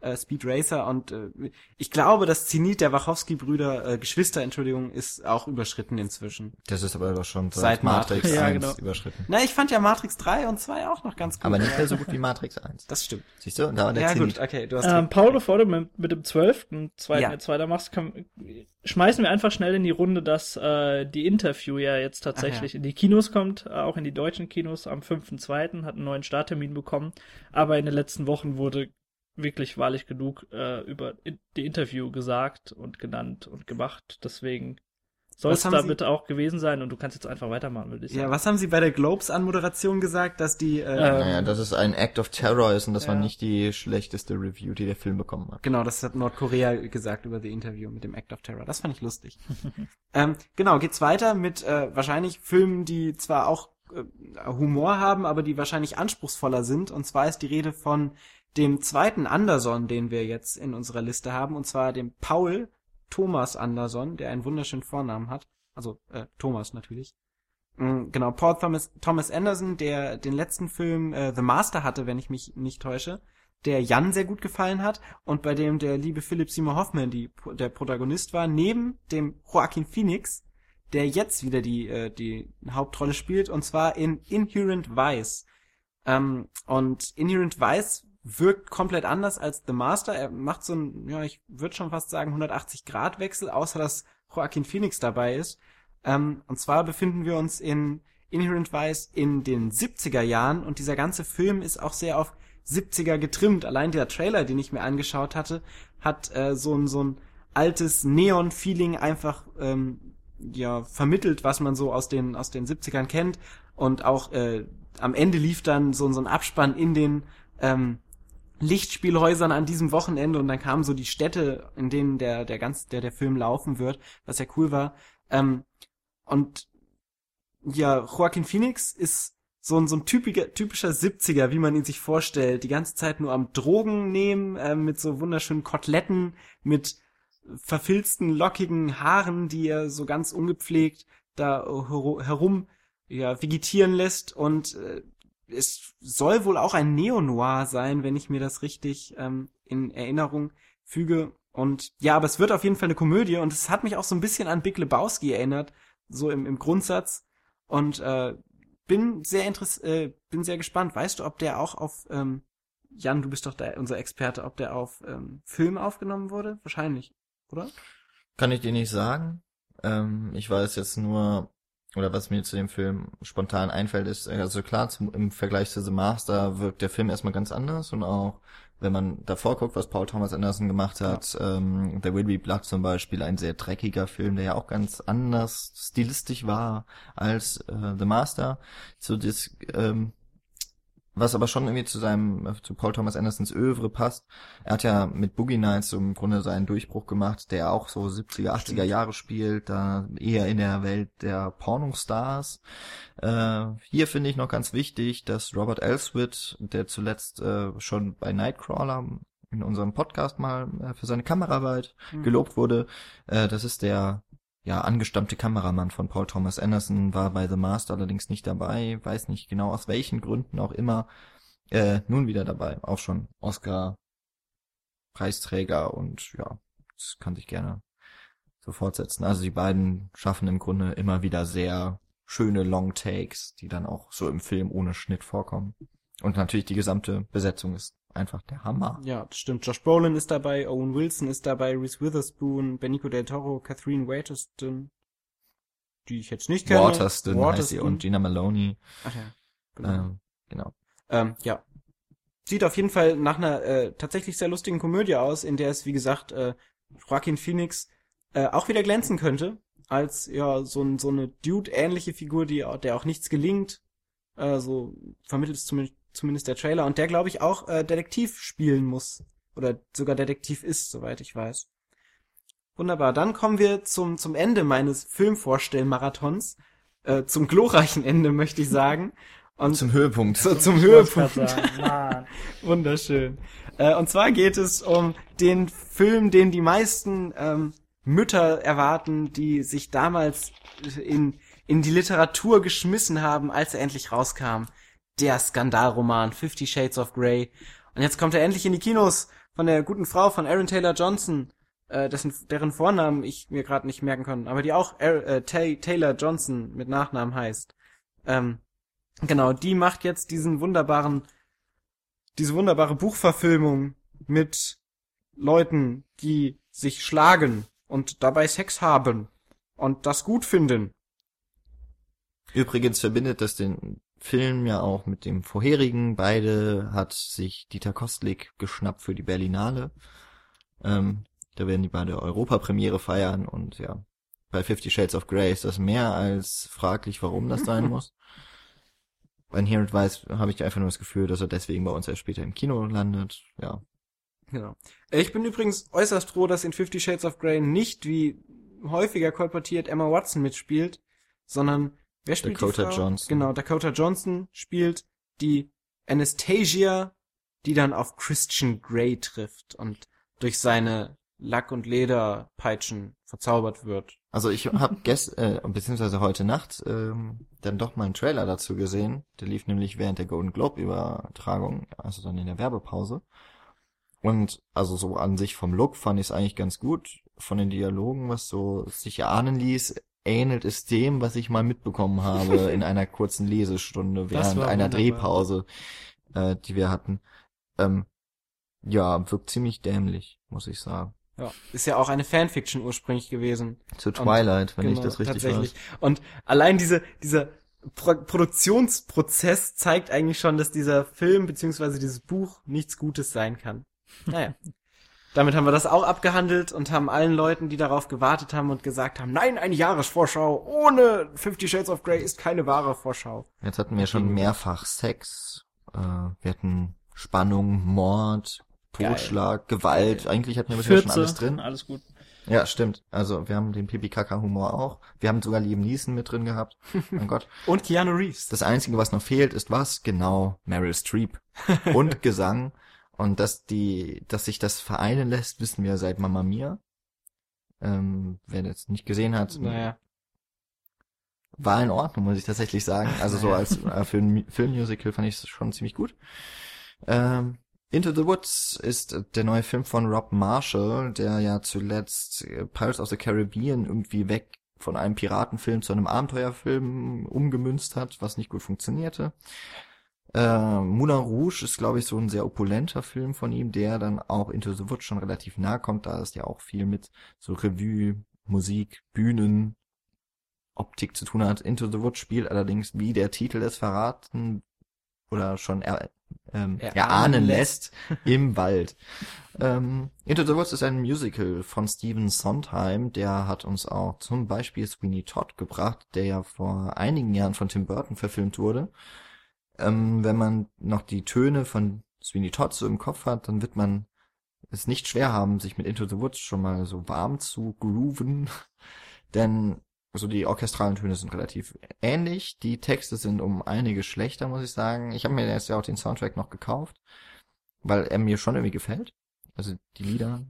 Äh, Speed Racer und äh, ich glaube, das Zenit der Wachowski-Brüder, äh, Geschwister, Entschuldigung, ist auch überschritten inzwischen. Das ist aber doch schon Seit seit Matrix Matrix. Ja, 1 genau. überschritten. Na, ich fand ja Matrix 3 und 2 auch noch ganz gut. Aber nicht mehr so gut wie Matrix 1. Das stimmt. Siehst du? Da war der Ja Zenit. gut, okay, du hast Ähm, recht. Paul, bevor du mit, mit dem zwölften zweiten Ja. jetzt weitermachst, kann, schmeißen wir einfach schnell in die Runde, dass äh, die Interview ja jetzt tatsächlich Ach ja. in die Kinos kommt, äh, auch in die deutschen Kinos am 5.2., hat einen neuen Starttermin bekommen, aber in den letzten Wochen wurde wirklich wahrlich genug äh, über in, die Interview gesagt und genannt und gemacht, deswegen soll es haben da Sie- bitte auch gewesen sein und du kannst jetzt einfach weitermachen, würde ich sagen. Ja, was haben Sie bei der Globes-Anmoderation gesagt, dass die, äh, Ähm, Naja, dass es ein Act of Terror ist und das war Ja. nicht die schlechteste Review, die der Film bekommen hat. Genau, das hat Nordkorea gesagt über die Interview mit dem Act of Terror. Das fand ich lustig. ähm, genau, geht's weiter mit äh, wahrscheinlich Filmen, die zwar auch äh, Humor haben, aber die wahrscheinlich anspruchsvoller sind. Und zwar ist die Rede von dem zweiten Anderson, den wir jetzt in unserer Liste haben, und zwar dem Paul Thomas Anderson, der einen wunderschönen Vornamen hat. Also äh, Thomas natürlich. Mm, Genau, Paul Thomas, Thomas Anderson, der den letzten Film äh, The Master hatte, wenn ich mich nicht täusche, der Jan sehr gut gefallen hat und bei dem der liebe Philip Seymour Hoffman die, der Protagonist war, neben dem Joaquin Phoenix, der jetzt wieder die, äh, die Hauptrolle spielt, und zwar in Inherent Vice. Ähm, und Inherent Vice wirkt komplett anders als The Master. Er macht so ein, ja, ich würde schon fast sagen 180-Grad-Wechsel, außer dass Joaquin Phoenix dabei ist. Ähm, und zwar befinden wir uns in Inherent Vice in den 70er Jahren und dieser ganze Film ist auch sehr auf 70er getrimmt. Allein der Trailer, den ich mir angeschaut hatte, hat äh, so ein so ein altes Neon-Feeling einfach ähm, ja vermittelt, was man so aus den aus den 70ern kennt und auch äh, am Ende lief dann so, so ein Abspann in den ähm, Lichtspielhäusern an diesem Wochenende und dann kamen so die Städte, in denen der der ganz der der Film laufen wird, was ja cool war. Ähm, und ja, Joaquin Phoenix ist so ein, so ein typischer, typischer 70er, wie man ihn sich vorstellt. Die ganze Zeit nur am Drogen nehmen, äh, mit so wunderschönen Koteletten, mit verfilzten, lockigen Haaren, die er so ganz ungepflegt da herum ja, vegetieren lässt. Und äh, es soll wohl auch ein Neo-Noir sein, wenn ich mir das richtig ähm, in Erinnerung füge. Und ja, aber es wird auf jeden Fall eine Komödie und es hat mich auch so ein bisschen an Big Lebowski erinnert, so im, im Grundsatz. Und äh, bin sehr interess äh, bin sehr gespannt. Weißt du, ob der auch auf ähm, Jan, du bist doch da unser Experte, ob der auf ähm, Film aufgenommen wurde? Wahrscheinlich, oder? Kann ich dir nicht sagen. Ähm, ich weiß jetzt nur, oder was mir zu dem Film spontan einfällt, ist, also klar, zum, im Vergleich zu The Master wirkt der Film erstmal ganz anders und auch wenn man davor guckt, was Paul Thomas Anderson gemacht hat, ja. ähm, There Will Be Blood zum Beispiel, ein sehr dreckiger Film, der ja auch ganz anders stilistisch war als äh, The Master. So das ähm, was aber schon irgendwie zu seinem, äh, zu Paul Thomas Andersons Övre passt. Er hat ja mit Boogie Nights so im Grunde seinen Durchbruch gemacht, der auch so 70er, 80er Jahre spielt, da eher in der Welt der Pornostars. Äh, hier finde ich noch ganz wichtig, dass Robert Elswit, der zuletzt äh, schon bei Nightcrawler in unserem Podcast mal äh, für seine Kameraarbeit mhm. gelobt wurde, äh, das ist der ja, angestammte Kameramann von Paul Thomas Anderson, war bei The Master allerdings nicht dabei, weiß nicht genau aus welchen Gründen auch immer, äh, nun wieder dabei, auch schon Oscar Preisträger und ja, das kann sich gerne so fortsetzen. Also die beiden schaffen im Grunde immer wieder sehr schöne Long Takes, die dann auch so im Film ohne Schnitt vorkommen. Und natürlich die gesamte Besetzung ist einfach der Hammer. Ja, das stimmt. Josh Brolin ist dabei, Owen Wilson ist dabei, Reese Witherspoon, Benicio del Toro, Catherine Waterston, die ich jetzt nicht kenne. Waterston, Waterston. heißt sie und Gina Maloney. Ach ja, genau. Ähm, genau. Ähm, ja. Sieht auf jeden Fall nach einer äh, tatsächlich sehr lustigen Komödie aus, in der es, wie gesagt, äh, Joaquin Phoenix äh, auch wieder glänzen könnte, als ja so, ein, so eine Dude-ähnliche Figur, die der auch nichts gelingt. Äh, so vermittelt es zumindest zumindest der Trailer, und der, glaube ich, auch äh, Detektiv spielen muss. Oder sogar Detektiv ist, soweit ich weiß. Wunderbar. Dann kommen wir zum, zum Ende meines Filmvorstellmarathons. Äh, zum glorreichen Ende, möchte ich sagen. Und zum Höhepunkt. So, zum Höhepunkt. Wunderschön. Äh, und zwar geht es um den Film, den die meisten ähm, Mütter erwarten, die sich damals in, in die Literatur geschmissen haben, als er endlich rauskam der Skandalroman Fifty Shades of Grey. Und jetzt kommt er endlich in die Kinos von der guten Frau von Aaron Taylor Johnson, äh, dessen, deren Vornamen ich mir gerade nicht merken kann, aber die auch äh, Taylor Johnson mit Nachnamen heißt. Ähm, genau, die macht jetzt diesen wunderbaren, diese wunderbare Buchverfilmung mit Leuten, die sich schlagen und dabei Sex haben und das gut finden. Übrigens verbindet das den Film ja auch mit dem vorherigen. Beide hat sich Dieter Kostlik geschnappt für die Berlinale. Ähm, da werden die beide Europapremiere feiern und ja, bei Fifty Shades of Grey ist das mehr als fraglich, warum das sein muss. Bei Inherent Vice habe ich einfach nur das Gefühl, dass er deswegen bei uns erst später im Kino landet. Ja. Genau. Ich bin übrigens äußerst froh, dass in Fifty Shades of Grey nicht wie häufiger kolportiert Emma Watson mitspielt, sondern Wer spielt Dakota die Frau? Johnson. Genau, Dakota Johnson spielt die Anastasia, die dann auf Christian Grey trifft und durch seine Lack- und Lederpeitschen verzaubert wird. Also ich habe gest äh, beziehungsweise heute Nacht ähm, dann doch mal einen Trailer dazu gesehen. Der lief nämlich während der Golden Globe Übertragung, also dann in der Werbepause. Und also so an sich vom Look fand ich es eigentlich ganz gut. Von den Dialogen, was so sich erahnen ließ, ähnelt es dem, was ich mal mitbekommen habe in einer kurzen Lesestunde während einer Drehpause, äh, die wir hatten. Ähm, ja, wirkt ziemlich dämlich, muss ich sagen. Ja, ist ja auch eine Fanfiction ursprünglich gewesen. Zu Twilight, Und, wenn genau, ich das richtig tatsächlich. Weiß. Und allein diese, dieser Pro Produktionsprozess zeigt eigentlich schon, dass dieser Film beziehungsweise dieses Buch nichts Gutes sein kann. Naja. Damit haben wir das auch abgehandelt und haben allen Leuten, die darauf gewartet haben und gesagt haben, nein, eine Jahresvorschau ohne Fifty Shades of Grey ist keine wahre Vorschau. Jetzt hatten wir schon mehrfach Sex, äh, wir hatten Spannung, Mord, Totschlag, Gewalt. Eigentlich hatten wir bisher schon alles drin. alles gut. Ja, stimmt. Also wir haben den Pipi-Kaka-Humor auch. Wir haben sogar Liam Neeson mit drin gehabt. Mein Gott. Und Keanu Reeves. Das Einzige, was noch fehlt, ist was? Genau, Meryl Streep. Und Gesang. Und dass die, dass sich das vereinen lässt, wissen wir seit Mamma Mia. Ähm, wer das nicht gesehen hat, naja. war in Ordnung, muss ich tatsächlich sagen. Also so als äh, für ein Filmmusical fand ich es schon ziemlich gut. Ähm, Into the Woods ist der neue Film von Rob Marshall, der ja zuletzt äh, Pirates of the Caribbean irgendwie weg von einem Piratenfilm zu einem Abenteuerfilm umgemünzt hat, was nicht gut funktionierte. Äh, Moulin Rouge ist, glaube ich, so ein sehr opulenter Film von ihm, der dann auch Into the Woods schon relativ nahe kommt, da ist ja auch viel mit so Revue, Musik, Bühnen, Optik zu tun hat. Into the Woods spielt allerdings, wie der Titel es verraten oder schon er, ähm, Erahnen lässt, im Wald. Ähm, Into the Woods ist ein Musical von Stephen Sondheim, der hat uns auch zum Beispiel Sweeney Todd gebracht, der ja vor einigen Jahren von Tim Burton verfilmt wurde. Ähm, wenn man noch die Töne von Sweeney Todd so im Kopf hat, dann wird man es nicht schwer haben, sich mit Into the Woods schon mal so warm zu grooven, denn so die orchestralen Töne sind relativ ähnlich. Die Texte sind um einige schlechter, muss ich sagen. Ich habe mir jetzt ja auch den Soundtrack noch gekauft, weil er mir schon irgendwie gefällt. Also die Lieder.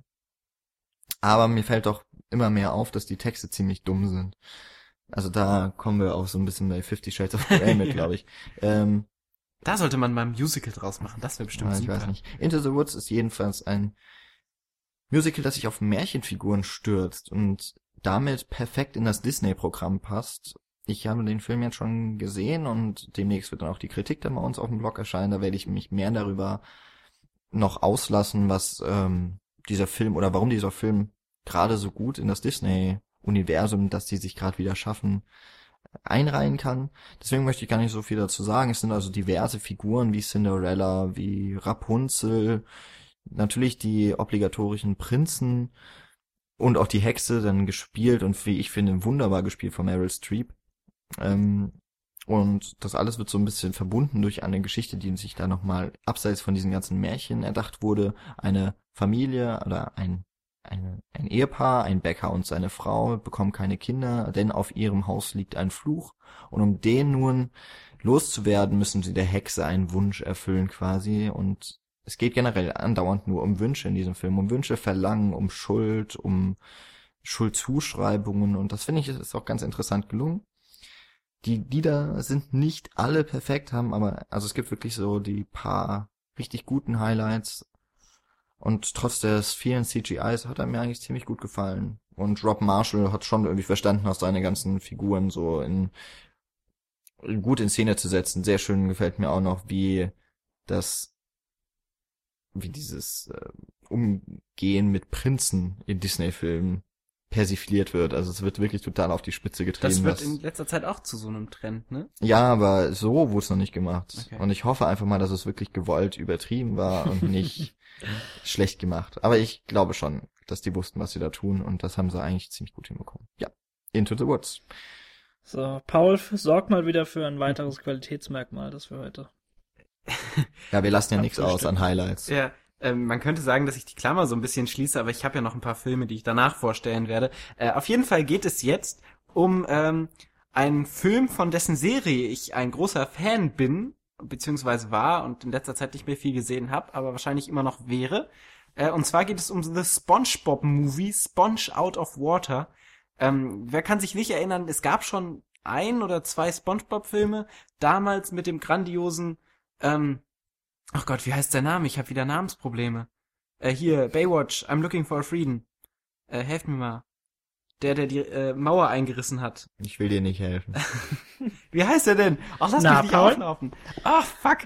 Aber mir fällt doch immer mehr auf, dass die Texte ziemlich dumm sind. Also da kommen wir auch so ein bisschen bei Fifty Shades of Grey mit, glaube ich. Ähm, Da sollte man mal ein Musical draus machen. Das wäre bestimmt ja, ich super. weiß nicht. Into the Woods ist jedenfalls ein Musical, das sich auf Märchenfiguren stürzt und damit perfekt in das Disney-Programm passt. Ich habe den Film jetzt schon gesehen und demnächst wird dann auch die Kritik dann bei uns auf dem Blog erscheinen. Da werde ich mich mehr darüber noch auslassen, was ähm, dieser Film oder warum dieser Film gerade so gut in das Disney-Universum, das die sich gerade wieder schaffen, einreihen kann. Deswegen möchte ich gar nicht so viel dazu sagen. Es sind also diverse Figuren wie Cinderella, wie Rapunzel, natürlich die obligatorischen Prinzen und auch die Hexe dann gespielt und wie ich finde wunderbar gespielt von Meryl Streep. Ähm, und das alles wird so ein bisschen verbunden durch eine Geschichte, die sich da nochmal abseits von diesen ganzen Märchen erdacht wurde. Eine Familie oder ein, eine, ein Ehepaar, ein Bäcker und seine Frau bekommen keine Kinder, denn auf ihrem Haus liegt ein Fluch. Und um den nun loszuwerden, müssen sie der Hexe einen Wunsch erfüllen quasi. Und es geht generell andauernd nur um Wünsche in diesem Film, um Wünsche verlangen, um Schuld, um Schuldzuschreibungen. Und das finde ich ist auch ganz interessant gelungen. Die Lieder sind nicht alle perfekt, haben aber, also es gibt wirklich so die paar richtig guten Highlights. Und trotz des vielen CGIs hat er mir eigentlich ziemlich gut gefallen. Und Rob Marshall hat schon irgendwie verstanden, aus seine ganzen Figuren so in gut in Szene zu setzen. Sehr schön gefällt mir auch noch, wie das, wie dieses äh, Umgehen mit Prinzen in Disney-Filmen persifliert wird. Also es wird wirklich total auf die Spitze getrieben. Das wird was- in letzter Zeit auch zu so einem Trend, ne? ja, aber so wurde es noch nicht gemacht. Okay. Und ich hoffe einfach mal, dass es wirklich gewollt übertrieben war und nicht schlecht gemacht. Aber ich glaube schon, dass die wussten, was sie da tun und das haben sie eigentlich ziemlich gut hinbekommen. Ja. Into the Woods. So, Paul, sorg mal wieder für ein weiteres Qualitätsmerkmal, das wir heute. Ja, wir lassen ja nichts aus an Highlights. Ja, ähm, man könnte sagen, dass ich die Klammer so ein bisschen schließe, aber ich habe ja noch ein paar Filme, die ich danach vorstellen werde. Äh, auf jeden Fall geht es jetzt um ähm, einen Film, von dessen Serie ich ein großer Fan bin, beziehungsweise war und in letzter Zeit nicht mehr viel gesehen habe, aber wahrscheinlich immer noch wäre. Äh, und zwar geht es um The SpongeBob Movie, Sponge Out of Water. Ähm, wer kann sich nicht erinnern, es gab schon ein oder zwei SpongeBob-Filme, damals mit dem grandiosen ähm, Ach Gott, wie heißt der Name? Ich habe wieder Namensprobleme. Äh, hier, Baywatch, I'm looking for a Frieden. Äh, helft mir mal. Der, der die äh, Mauer eingerissen hat. Ich will dir nicht helfen. Wie heißt er denn? Ach, lass Na, mich nicht Paul? auflaufen. Ach, fuck.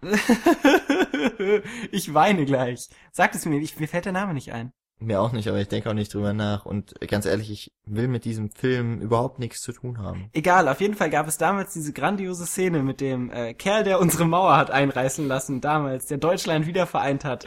ich weine gleich. Sagt es mir, ich, mir fällt der Name nicht ein. Mir auch nicht, aber ich denke auch nicht drüber nach. Und ganz ehrlich, ich will mit diesem Film überhaupt nichts zu tun haben. Egal, auf jeden Fall gab es damals diese grandiose Szene mit dem äh, Kerl, der unsere Mauer hat einreißen lassen, damals, der Deutschland wieder vereint hat.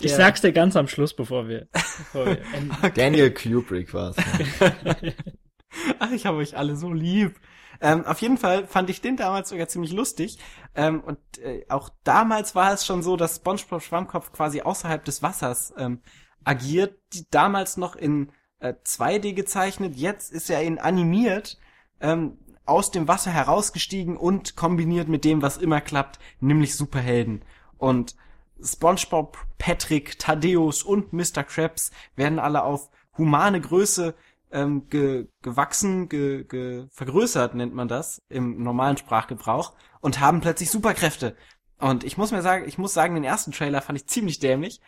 Ich der- sag's dir ganz am Schluss, bevor wir, bevor wir enden. Daniel Kubrick war's. Ach, ich habe euch alle so lieb. Ähm, auf jeden Fall fand ich den damals sogar ziemlich lustig. Ähm, und äh, auch damals war es schon so, dass SpongeBob Schwammkopf quasi außerhalb des Wassers ähm, agiert. Die, damals noch in äh, 2D gezeichnet, jetzt ist er in animiert, ähm, aus dem Wasser herausgestiegen und kombiniert mit dem, was immer klappt, nämlich Superhelden. Und SpongeBob, Patrick, Thaddeus und Mr. Krabs werden alle auf humane Größe ähm, ge, gewachsen, ge, ge, vergrößert nennt man das im normalen Sprachgebrauch und haben plötzlich Superkräfte. Und ich muss mir sagen, ich muss sagen, den ersten Trailer fand ich ziemlich dämlich.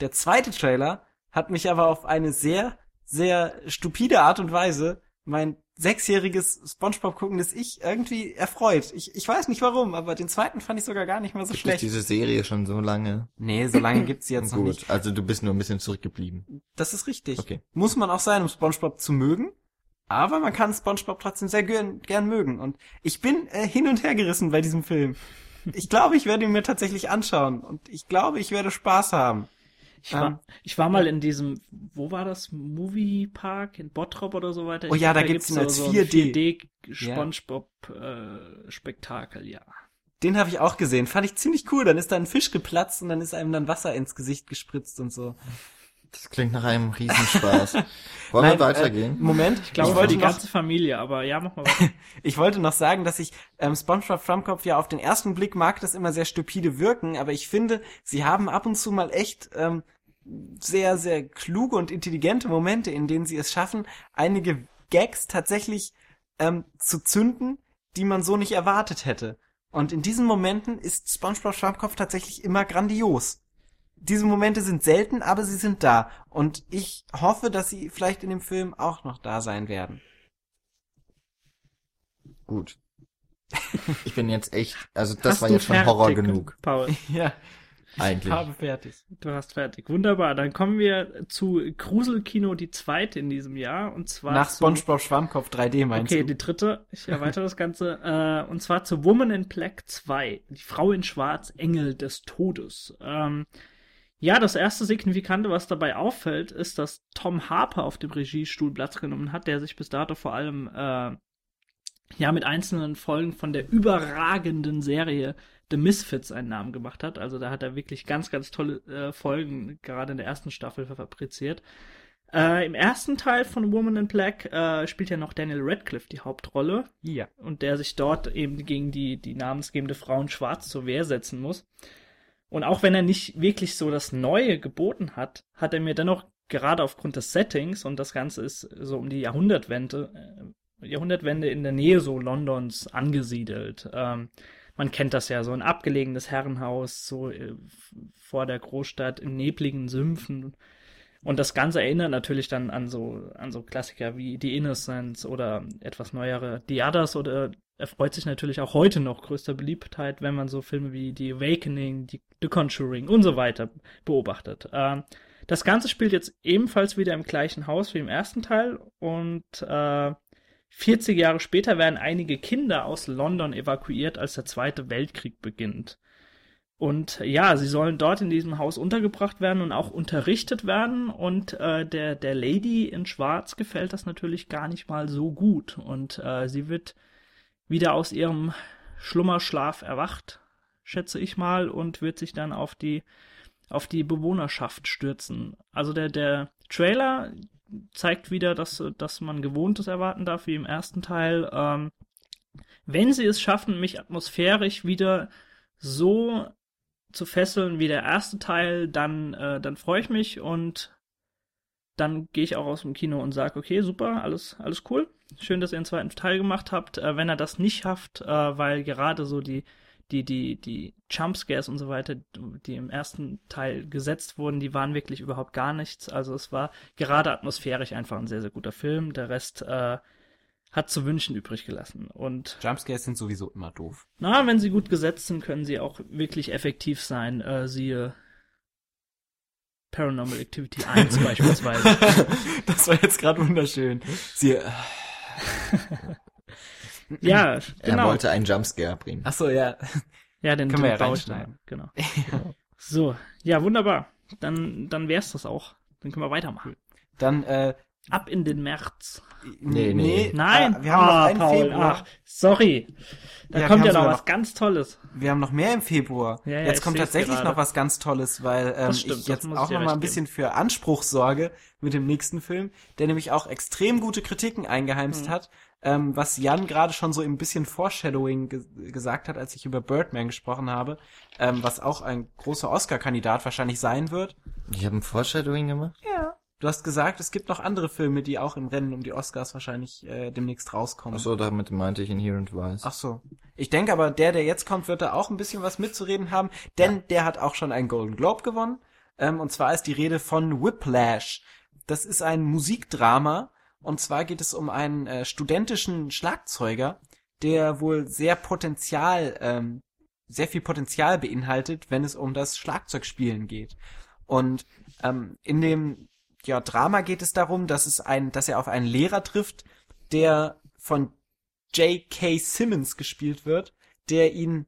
Der zweite Trailer hat mich aber auf eine sehr, sehr stupide Art und Weise mein sechsjähriges Spongebob guckendes Ich irgendwie erfreut. Ich, ich weiß nicht warum, aber den zweiten fand ich sogar gar nicht mal so Gibt schlecht. diese Serie schon so lange? Nee, so lange gibt's sie jetzt noch nicht. Gut, also du bist nur ein bisschen zurückgeblieben. Das ist richtig. Okay. Muss man auch sein, um SpongeBob zu mögen. Aber man kann SpongeBob trotzdem sehr gern, gern mögen. Und ich bin äh, hin und her gerissen bei diesem Film. Ich glaube, ich werde ihn mir tatsächlich anschauen. Und ich glaube, ich werde Spaß haben. Ich war, Ähm, ich war mal in diesem, wo war das? Movie Park in Bottrop oder so weiter. Oh Ich ja, glaub, da gibt's ihn als so, 4D. 4D SpongeBob äh, Spektakel, ja. Den habe ich auch gesehen. Fand ich ziemlich cool. Dann ist da ein Fisch geplatzt und dann ist einem dann Wasser ins Gesicht gespritzt und so. Das klingt nach einem Riesenspaß. Wollen Nein, wir weitergehen? Äh, Moment, Ich glaube, ich für wollte die noch, ganze Familie, aber ja, mach mal weiter. ich wollte noch sagen, dass ich ähm, SpongeBob Schwammkopf ja auf den ersten Blick mag das immer sehr stupide wirken, aber ich finde, sie haben ab und zu mal echt ähm, sehr, sehr kluge und intelligente Momente, in denen sie es schaffen, einige Gags tatsächlich ähm, zu zünden, die man so nicht erwartet hätte. Und in diesen Momenten ist SpongeBob Schwammkopf tatsächlich immer grandios. Diese Momente sind selten, aber sie sind da. Und ich hoffe, dass sie vielleicht in dem Film auch noch da sein werden. Gut. Ich bin jetzt echt, also das Hast war jetzt schon fertig, Horror genug, Paul, Ja, eigentlich. habe fertig. du hast fertig. Wunderbar. Dann kommen wir zu Gruselkino, die zweite in diesem Jahr. Und zwar Nach SpongeBob Schwammkopf 3D meinst Okay, du? die dritte. Ich erweitere das Ganze. Äh, und zwar zu Woman in Black 2. Die Frau in Schwarz, Engel des Todes. Ähm, ja, das erste Signifikante, was dabei auffällt, ist, dass Tom Harper auf dem Regiestuhl Platz genommen hat, der sich bis dato vor allem äh, ja mit einzelnen Folgen von der überragenden Serie The Misfits einen Namen gemacht hat. Also da hat er wirklich ganz, ganz tolle äh, Folgen gerade in der ersten Staffel fabriziert. Äh, Im ersten Teil von Woman in Black äh, spielt ja noch Daniel Radcliffe die Hauptrolle Ja. und der sich dort eben gegen die, die namensgebende Frau in Schwarz zur Wehr setzen muss. Und auch wenn er nicht wirklich so das Neue geboten hat, hat er mir dennoch gerade aufgrund des Settings und das Ganze ist so um die Jahrhundertwende, äh, Jahrhundertwende in der Nähe so Londons angesiedelt. Ähm, man kennt das ja, so ein abgelegenes Herrenhaus, so äh, vor der Großstadt in nebligen Sümpfen. Und das Ganze erinnert natürlich dann an so, an so Klassiker wie The Innocents oder etwas neuere The Others oder erfreut sich natürlich auch heute noch größter Beliebtheit, wenn man so Filme wie The Awakening, die, The Conjuring und so weiter beobachtet. Ähm, das Ganze spielt jetzt ebenfalls wieder im gleichen Haus wie im ersten Teil und äh, 40 Jahre später werden einige Kinder aus London evakuiert, als der Zweite Weltkrieg beginnt. Und ja, sie sollen dort in diesem Haus untergebracht werden und auch unterrichtet werden. Und äh, der, der Lady in Schwarz gefällt das natürlich gar nicht mal so gut. Und äh, sie wird wieder aus ihrem Schlummerschlaf erwacht, schätze ich mal, und wird sich dann auf die, auf die Bewohnerschaft stürzen. Also der, der Trailer zeigt wieder, dass, dass man Gewohntes erwarten darf, wie im ersten Teil. Ähm, wenn sie es schaffen, mich atmosphärisch wieder so zu fesseln wie der erste Teil, dann, äh, dann freue ich mich und dann gehe ich auch aus dem Kino und sage, okay, super, alles, alles cool. Schön, dass ihr einen zweiten Teil gemacht habt. Äh, wenn er das nicht schafft, äh, weil gerade so die, die, die, die Jumpscares und so weiter, die im ersten Teil gesetzt wurden, die waren wirklich überhaupt gar nichts. Also es war gerade atmosphärisch einfach ein sehr, sehr guter Film. Der Rest äh, hat zu wünschen übrig gelassen. Und Jumpscares sind sowieso immer doof. na, wenn sie gut gesetzt sind, können sie auch wirklich effektiv sein. Äh, siehe Paranormal Activity 1 beispielsweise. das war jetzt gerade wunderschön. Sie, äh, Ja, Er genau. wollte einen Jumpscare bringen. ach so, ja. ja, den, Können den wir ja dann. Genau. So, ja, wunderbar. dann, dann wär's das auch. Dann können wir weitermachen. Dann, äh, Ab in den März. Nee, nee. Nein, Äh, wir haben noch Ah, einen Paul, Februar. Ach, sorry. Da Ja, kommt ja noch was noch- ganz Tolles. Wir haben noch mehr im Februar. Ja, ja, Jetzt kommt tatsächlich gerade. noch was ganz Tolles, weil ähm, stimmt, ich jetzt auch noch mal ein bisschen für Anspruch sorge mit dem nächsten Film, der nämlich auch extrem gute Kritiken eingeheimst Mhm. hat, ähm, was Jan gerade schon so ein bisschen Foreshadowing ge gesagt hat, als ich über Birdman gesprochen habe, ähm, was auch ein großer Oscar-Kandidat wahrscheinlich sein wird. Ich habe ein Foreshadowing gemacht. Ja. Du hast gesagt, es gibt noch andere Filme, die auch im Rennen um die Oscars wahrscheinlich äh, demnächst rauskommen. Achso, damit meinte ich Inherent Vice. Ach so. Ich denke aber, der, der jetzt kommt, wird da auch ein bisschen was mitzureden haben, denn der hat auch schon einen Golden Globe gewonnen. Ähm, und zwar ist die Rede von Whiplash. Das ist ein Musikdrama. Und zwar geht es um einen äh, studentischen Schlagzeuger, der wohl sehr Potenzial, ähm, sehr viel Potenzial beinhaltet, wenn es um das Schlagzeugspielen geht. Und ähm, in dem ja, Drama geht es darum, dass es ein, dass er auf einen Lehrer trifft, der von J.K. Simmons gespielt wird, der ihn,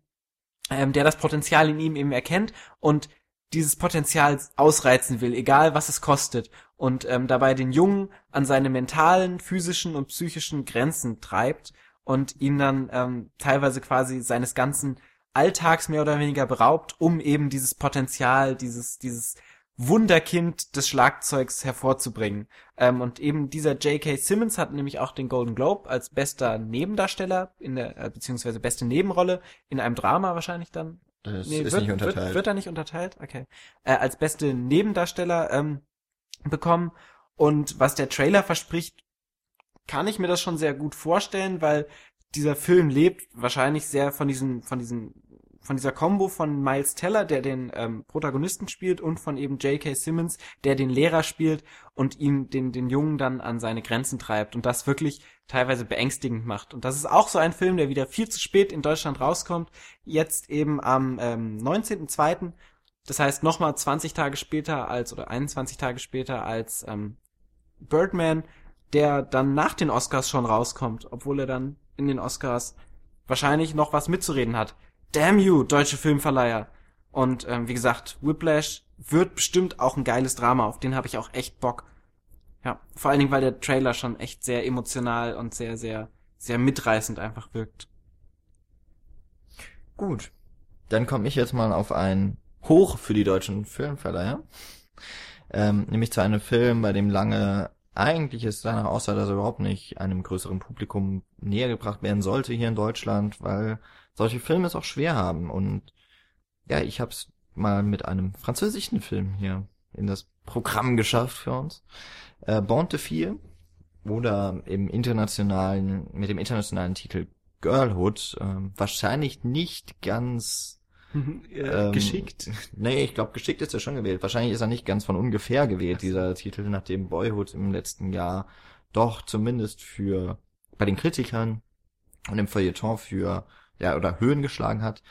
ähm, der das Potenzial in ihm eben erkennt und dieses Potenzial ausreizen will, egal was es kostet, und ähm, dabei den Jungen an seine mentalen, physischen und psychischen Grenzen treibt und ihn dann ähm, teilweise quasi seines ganzen Alltags mehr oder weniger beraubt, um eben dieses Potenzial, dieses, dieses Wunderkind des Schlagzeugs hervorzubringen. Ähm, und eben dieser J.K. Simmons hat nämlich auch den Golden Globe als bester Nebendarsteller in der, äh, beziehungsweise beste Nebenrolle in einem Drama wahrscheinlich dann. Das Nee, ist wird, nicht unterteilt. Wird, wird er nicht unterteilt? Okay. Äh, als beste Nebendarsteller ähm, bekommen. Und was der Trailer verspricht, kann ich mir das schon sehr gut vorstellen, weil dieser Film lebt wahrscheinlich sehr von diesem, von diesem, von dieser Combo von Miles Teller, der den ähm, Protagonisten spielt, und von eben J.K. Simmons, der den Lehrer spielt und ihn, den, den Jungen dann an seine Grenzen treibt und das wirklich teilweise beängstigend macht. Und das ist auch so ein Film, der wieder viel zu spät in Deutschland rauskommt, jetzt eben am ähm, 19.02., das heißt nochmal 20 Tage später als, oder 21 Tage später als ähm, Birdman, der dann nach den Oscars schon rauskommt, obwohl er dann in den Oscars wahrscheinlich noch was mitzureden hat. Damn you, deutsche Filmverleiher. Und ähm, wie gesagt, Whiplash wird bestimmt auch ein geiles Drama, auf den habe ich auch echt Bock. Ja, vor allen Dingen, weil der Trailer schon echt sehr emotional und sehr, sehr, sehr mitreißend einfach wirkt. Gut. Dann komme ich jetzt mal auf ein Hoch für die deutschen Filmverleiher. Ähm, nämlich zu einem Film, bei dem lange eigentlich es danach aussah, dass er überhaupt nicht einem größeren Publikum näher gebracht werden sollte hier in Deutschland, weil solche Filme es auch schwer haben. Und ja, ich habe es mal mit einem französischen Film hier in das Programm geschafft für uns. Äh, Bond de Vier oder im internationalen, mit dem internationalen Titel Girlhood, ähm, wahrscheinlich nicht ganz ähm, geschickt. Nee, ich glaube, geschickt ist er schon gewählt. Wahrscheinlich ist er nicht ganz von ungefähr gewählt, dieser Titel, nachdem Boyhood im letzten Jahr doch zumindest für bei den Kritikern und im Feuilleton für ja oder Höhen geschlagen hat.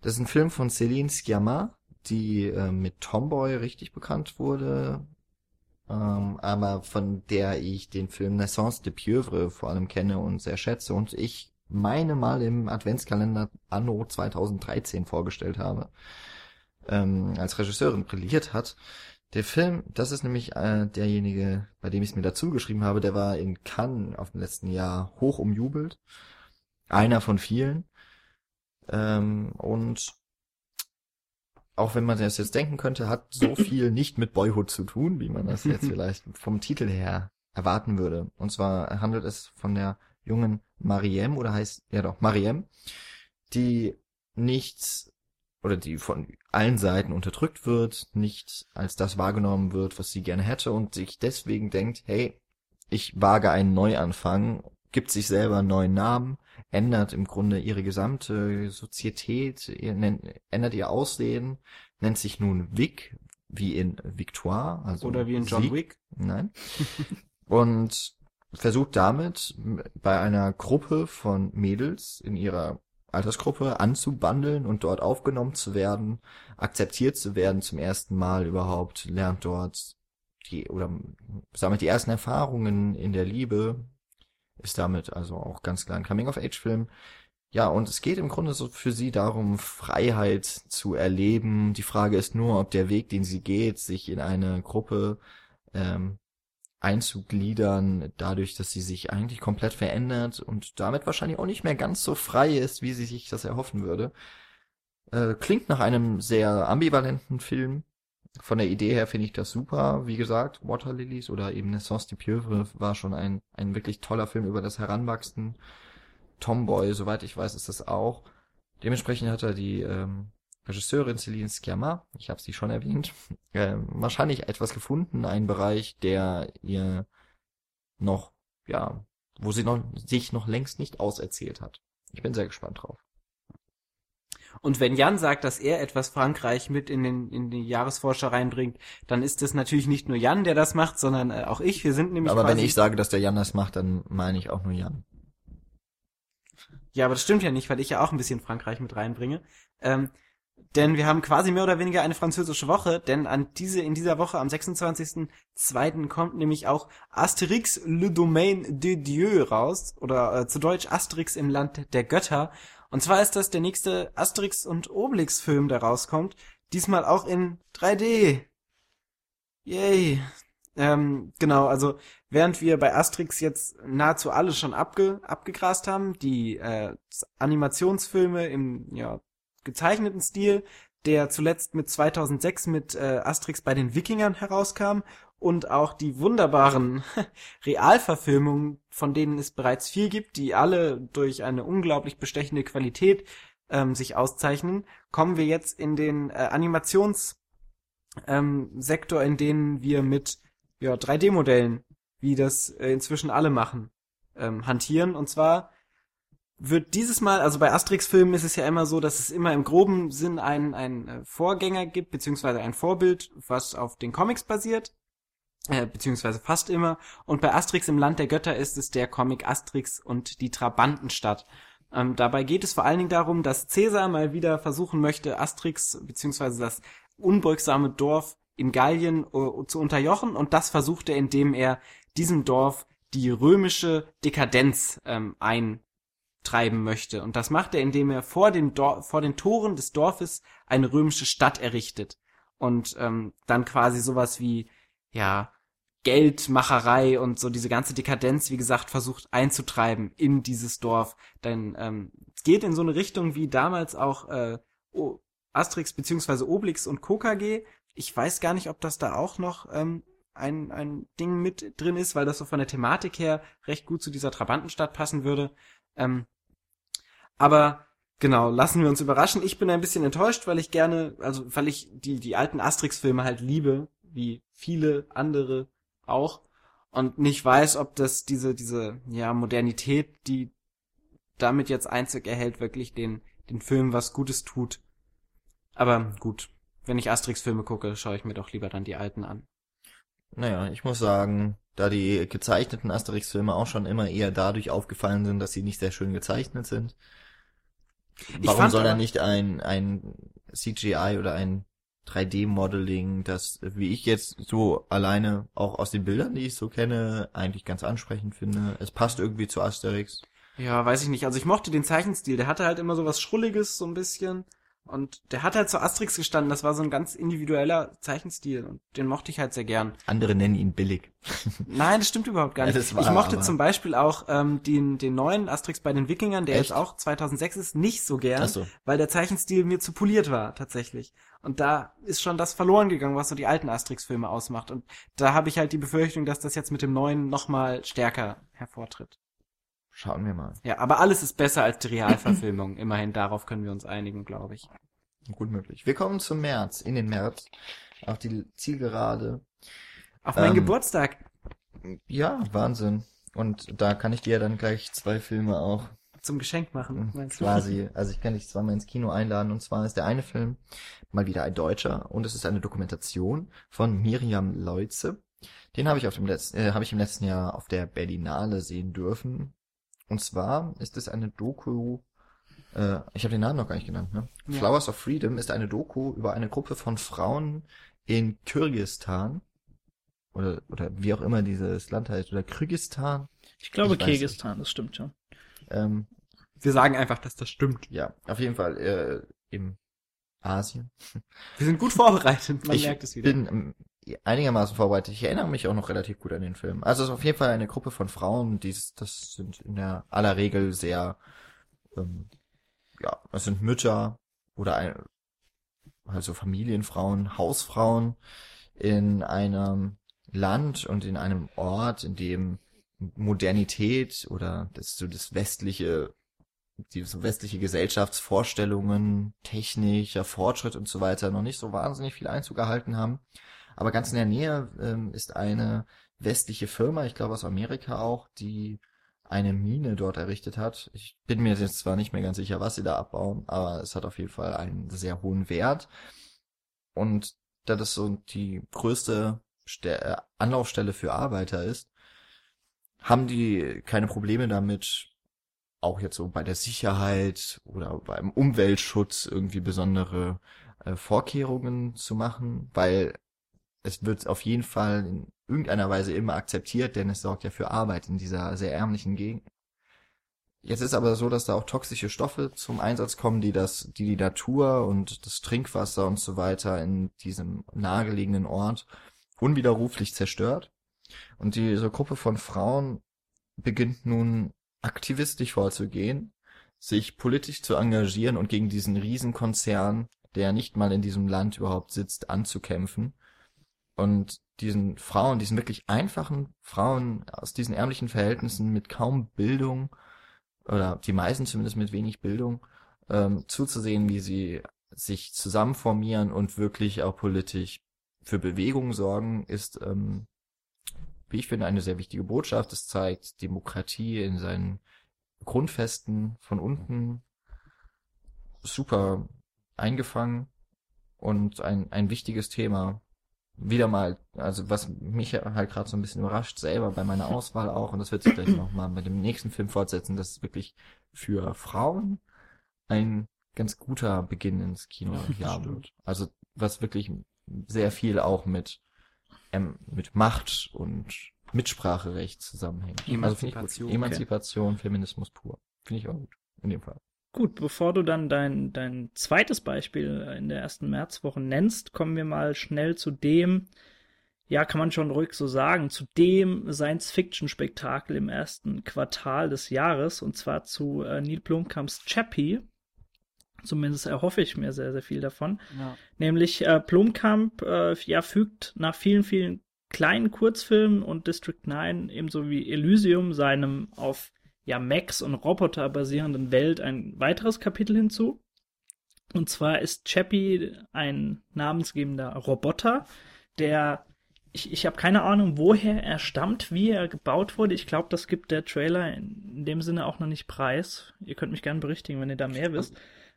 Das ist ein Film von Céline Sciamma, die äh, mit Tomboy richtig bekannt wurde, ähm, aber von der ich den Film Naissance de Pieuvre vor allem kenne und sehr schätze und ich meine mal im Adventskalender Anno 2013 vorgestellt habe, ähm, als Regisseurin brilliert hat. Der Film, das ist nämlich äh, derjenige, bei dem ich es mir dazu geschrieben habe, der war in Cannes auf dem letzten Jahr hoch umjubelt. Einer von vielen. Ähm, und auch wenn man das jetzt denken könnte, hat so viel nicht mit Boyhood zu tun, wie man das jetzt vielleicht vom Titel her erwarten würde. Und zwar handelt es von der jungen Mariem oder heißt, ja doch, Mariem, die nichts oder die von allen Seiten unterdrückt wird, nicht als das wahrgenommen wird, was sie gerne hätte und sich deswegen denkt, hey, ich wage einen Neuanfang, gibt sich selber einen neuen Namen, ändert im Grunde ihre gesamte Sozietät, ihr, nennt, ändert ihr Aussehen, nennt sich nun Vic, wie in Victoire, also Oder wie in John Sieg. Wick. Nein. Und versucht damit bei einer Gruppe von Mädels in ihrer Altersgruppe anzubandeln und dort aufgenommen zu werden, akzeptiert zu werden zum ersten Mal überhaupt, lernt dort die oder sammelt die ersten Erfahrungen in der Liebe, ist damit also auch ganz klar ein Coming-of-Age-Film, ja, und es geht im Grunde so für sie darum, Freiheit zu erleben. Die Frage ist nur, ob der Weg, den sie geht, sich in eine Gruppe ähm, einzugliedern, dadurch, dass sie sich eigentlich komplett verändert und damit wahrscheinlich auch nicht mehr ganz so frei ist, wie sie sich das erhoffen würde. Äh, klingt nach einem sehr ambivalenten Film. Von der Idee her finde ich das super. Wie gesagt, Water Lilies oder eben Naissance de Pieuvre war schon ein, ein wirklich toller Film über das Heranwachsen. Tomboy, soweit ich weiß, ist das auch. Dementsprechend hat er die ähm, Regisseurin Celine Sciamma, ich habe sie schon erwähnt, äh, wahrscheinlich etwas gefunden, einen Bereich, der ihr noch, ja, wo sie noch, sich noch längst nicht auserzählt hat. Ich bin sehr gespannt drauf. Und wenn Jan sagt, dass er etwas Frankreich mit in, den, in die Jahresforscher reinbringt, dann ist es natürlich nicht nur Jan, der das macht, sondern äh, auch ich. Wir sind nämlich. Aber wenn ich sage, dass der Jan das macht, dann meine ich auch nur Jan. Ja, aber das stimmt ja nicht, weil ich ja auch ein bisschen Frankreich mit reinbringe. Ähm, denn wir haben quasi mehr oder weniger eine französische Woche, denn an diese, in dieser Woche am 26.02. kommt nämlich auch Asterix le Domaine de Dieu raus, oder äh, zu Deutsch Asterix im Land der Götter. Und zwar ist das der nächste Asterix und Obelix Film, der rauskommt, diesmal auch in 3D. Yay. Ähm, genau, also während wir bei Asterix jetzt nahezu alles schon abge abgegrast haben, die äh, Animationsfilme im ja, gezeichneten Stil, der zuletzt mit 2006 mit äh, Asterix bei den Wikingern herauskam und auch die wunderbaren Realverfilmungen, von denen es bereits viel gibt, die alle durch eine unglaublich bestechende Qualität ähm, sich auszeichnen, kommen wir jetzt in den äh, Animationssektor, ähm, in denen wir mit ja, 3D-Modellen, wie das äh, inzwischen alle machen, ähm, hantieren. Und zwar wird dieses Mal, also bei Asterix-Filmen ist es ja immer so, dass es immer im groben Sinn einen, einen äh, Vorgänger gibt, beziehungsweise ein Vorbild, was auf den Comics basiert, äh, beziehungsweise fast immer. Und bei Asterix im Land der Götter ist es der Comic Asterix und die Trabantenstadt. Ähm, dabei geht es vor allen Dingen darum, dass Cäsar mal wieder versuchen möchte, Asterix, beziehungsweise das unbeugsame Dorf in Gallien uh, zu unterjochen. Und das versucht er, indem er diesem Dorf die römische Dekadenz ähm, ein treiben möchte. Und das macht er, indem er vor, dem vor den Toren des Dorfes eine römische Stadt errichtet. Und ähm, dann quasi sowas wie, ja, Geldmacherei und so diese ganze Dekadenz, wie gesagt, versucht einzutreiben in dieses Dorf. Denn ähm, geht in so eine Richtung wie damals auch äh, Asterix beziehungsweise Obelix und KKG. Ich weiß gar nicht, ob das da auch noch ähm, ein, ein Ding mit drin ist, weil das so von der Thematik her recht gut zu dieser Trabantenstadt passen würde. Ähm, aber genau, lassen wir uns überraschen. Ich bin ein bisschen enttäuscht, weil ich gerne, also weil ich die, die alten Asterix-Filme halt liebe, wie viele andere auch. Und nicht weiß, ob das diese, diese, ja, Modernität, die damit jetzt Einzug erhält, wirklich den, den Film was Gutes tut. Aber gut, wenn ich Asterix-Filme gucke, schaue ich mir doch lieber dann die alten an. Naja, ich muss sagen, da die gezeichneten Asterix-Filme auch schon immer eher dadurch aufgefallen sind, dass sie nicht sehr schön gezeichnet sind. Warum soll da nicht ein, ein CGI oder ein 3D-Modeling, das, wie ich jetzt so alleine auch aus den Bildern, die ich so kenne, eigentlich ganz ansprechend finde. Es passt irgendwie zu Asterix. Ja, weiß ich nicht. Also ich mochte den Zeichenstil. Der hatte halt immer so was Schrulliges, so ein bisschen. Und der hat halt zu Asterix gestanden, das war so ein ganz individueller Zeichenstil und den mochte ich halt sehr gern. Andere nennen ihn billig. Nein, das stimmt überhaupt gar nicht. Ja, war, ich mochte zum Beispiel auch ähm, den, den neuen Asterix bei den Wikingern, der Echt? jetzt auch 2006 ist, nicht so gern, so. weil der Zeichenstil mir zu poliert war, tatsächlich. Und da ist schon das verloren gegangen, was so die alten Asterix-Filme ausmacht. Und da habe ich halt die Befürchtung, dass das jetzt mit dem neuen nochmal stärker hervortritt. Schauen wir mal. Ja, aber alles ist besser als die Realverfilmung. Immerhin darauf können wir uns einigen, glaube ich. Gut möglich. Wir kommen zum März, in den März, auf die Zielgerade. Auf meinen ähm, Geburtstag. Ja, Wahnsinn. Und da kann ich dir dann gleich zwei Filme auch zum Geschenk machen, meinst du? Quasi. Also ich kann dich zweimal ins Kino einladen und zwar ist der eine Film mal wieder ein deutscher und es ist eine Dokumentation von Miriam Leutze. Den habe ich auf dem letzten, äh, habe ich im letzten Jahr auf der Berlinale sehen dürfen. Und zwar ist es eine Doku, äh, ich habe den Namen noch gar nicht genannt, ne? Ja. Flowers of Freedom ist eine Doku über eine Gruppe von Frauen in Kyrgyzstan. Oder, oder wie auch immer dieses Land heißt, oder Kyrgyzstan. Ich glaube ich Kirgistan, das stimmt schon. Ähm, Wir sagen einfach, dass das stimmt. Ja, auf jeden Fall äh, im Asien. Wir sind gut vorbereitet, man ich merkt es wieder. bin einigermaßen vorbereitet. Ich erinnere mich auch noch relativ gut an den Film. Also es ist auf jeden Fall eine Gruppe von Frauen, die das sind in der aller Regel sehr, ähm, ja, es sind Mütter oder ein, also Familienfrauen, Hausfrauen in einem Land und in einem Ort, in dem Modernität oder das so das westliche die westliche Gesellschaftsvorstellungen, technischer Fortschritt und so weiter noch nicht so wahnsinnig viel Einzug erhalten haben. Aber ganz in der Nähe ähm, ist eine westliche Firma, ich glaube aus Amerika auch, die eine Mine dort errichtet hat. Ich bin mir jetzt zwar nicht mehr ganz sicher, was sie da abbauen, aber es hat auf jeden Fall einen sehr hohen Wert. Und da das so die größte Ste Anlaufstelle für Arbeiter ist, haben die keine Probleme damit, auch jetzt so bei der Sicherheit oder beim Umweltschutz irgendwie besondere äh, Vorkehrungen zu machen, weil es wird auf jeden Fall in irgendeiner Weise immer akzeptiert, denn es sorgt ja für Arbeit in dieser sehr ärmlichen Gegend. Jetzt ist aber so, dass da auch toxische Stoffe zum Einsatz kommen, die das, die die Natur und das Trinkwasser und so weiter in diesem nahegelegenen Ort unwiderruflich zerstört. Und diese Gruppe von Frauen beginnt nun aktivistisch vorzugehen, sich politisch zu engagieren und gegen diesen Riesenkonzern, der nicht mal in diesem Land überhaupt sitzt, anzukämpfen. Und diesen Frauen, diesen wirklich einfachen Frauen aus diesen ärmlichen Verhältnissen mit kaum Bildung, oder die meisten zumindest mit wenig Bildung, ähm, zuzusehen, wie sie sich zusammenformieren und wirklich auch politisch für Bewegung sorgen, ist ähm, wie ich finde, eine sehr wichtige Botschaft. Es zeigt Demokratie in seinen Grundfesten von unten super eingefangen und ein, ein wichtiges Thema. Wieder mal, also was mich halt gerade so ein bisschen überrascht, selber bei meiner Auswahl auch, und das wird sich gleich nochmal bei dem nächsten Film fortsetzen, dass es wirklich für Frauen ein ganz guter Beginn ins Kino ja, wird. Also was wirklich sehr viel auch mit ähm, mit Macht und Mitspracherecht zusammenhängt. Emanzipation. Also ich Emanzipation, okay. Feminismus pur. Finde ich auch gut. In dem Fall. Gut, bevor du dann dein, dein zweites Beispiel in der ersten Märzwoche nennst, kommen wir mal schnell zu dem, ja, kann man schon ruhig so sagen, zu dem Science-Fiction-Spektakel im ersten Quartal des Jahres, und zwar zu äh, Neil Blomkamps Chappie. Zumindest erhoffe ich mir sehr, sehr viel davon. Ja. Nämlich äh, Blomkamp äh, ja, fügt nach vielen, vielen kleinen Kurzfilmen und District 9 ebenso wie Elysium seinem auf ja, Max und Roboter basierenden Welt ein weiteres Kapitel hinzu. Und zwar ist Chappie ein namensgebender Roboter, der ich, ich habe keine Ahnung, woher er stammt, wie er gebaut wurde. Ich glaube, das gibt der Trailer in dem Sinne auch noch nicht preis. Ihr könnt mich gerne berichtigen, wenn ihr da mehr wisst.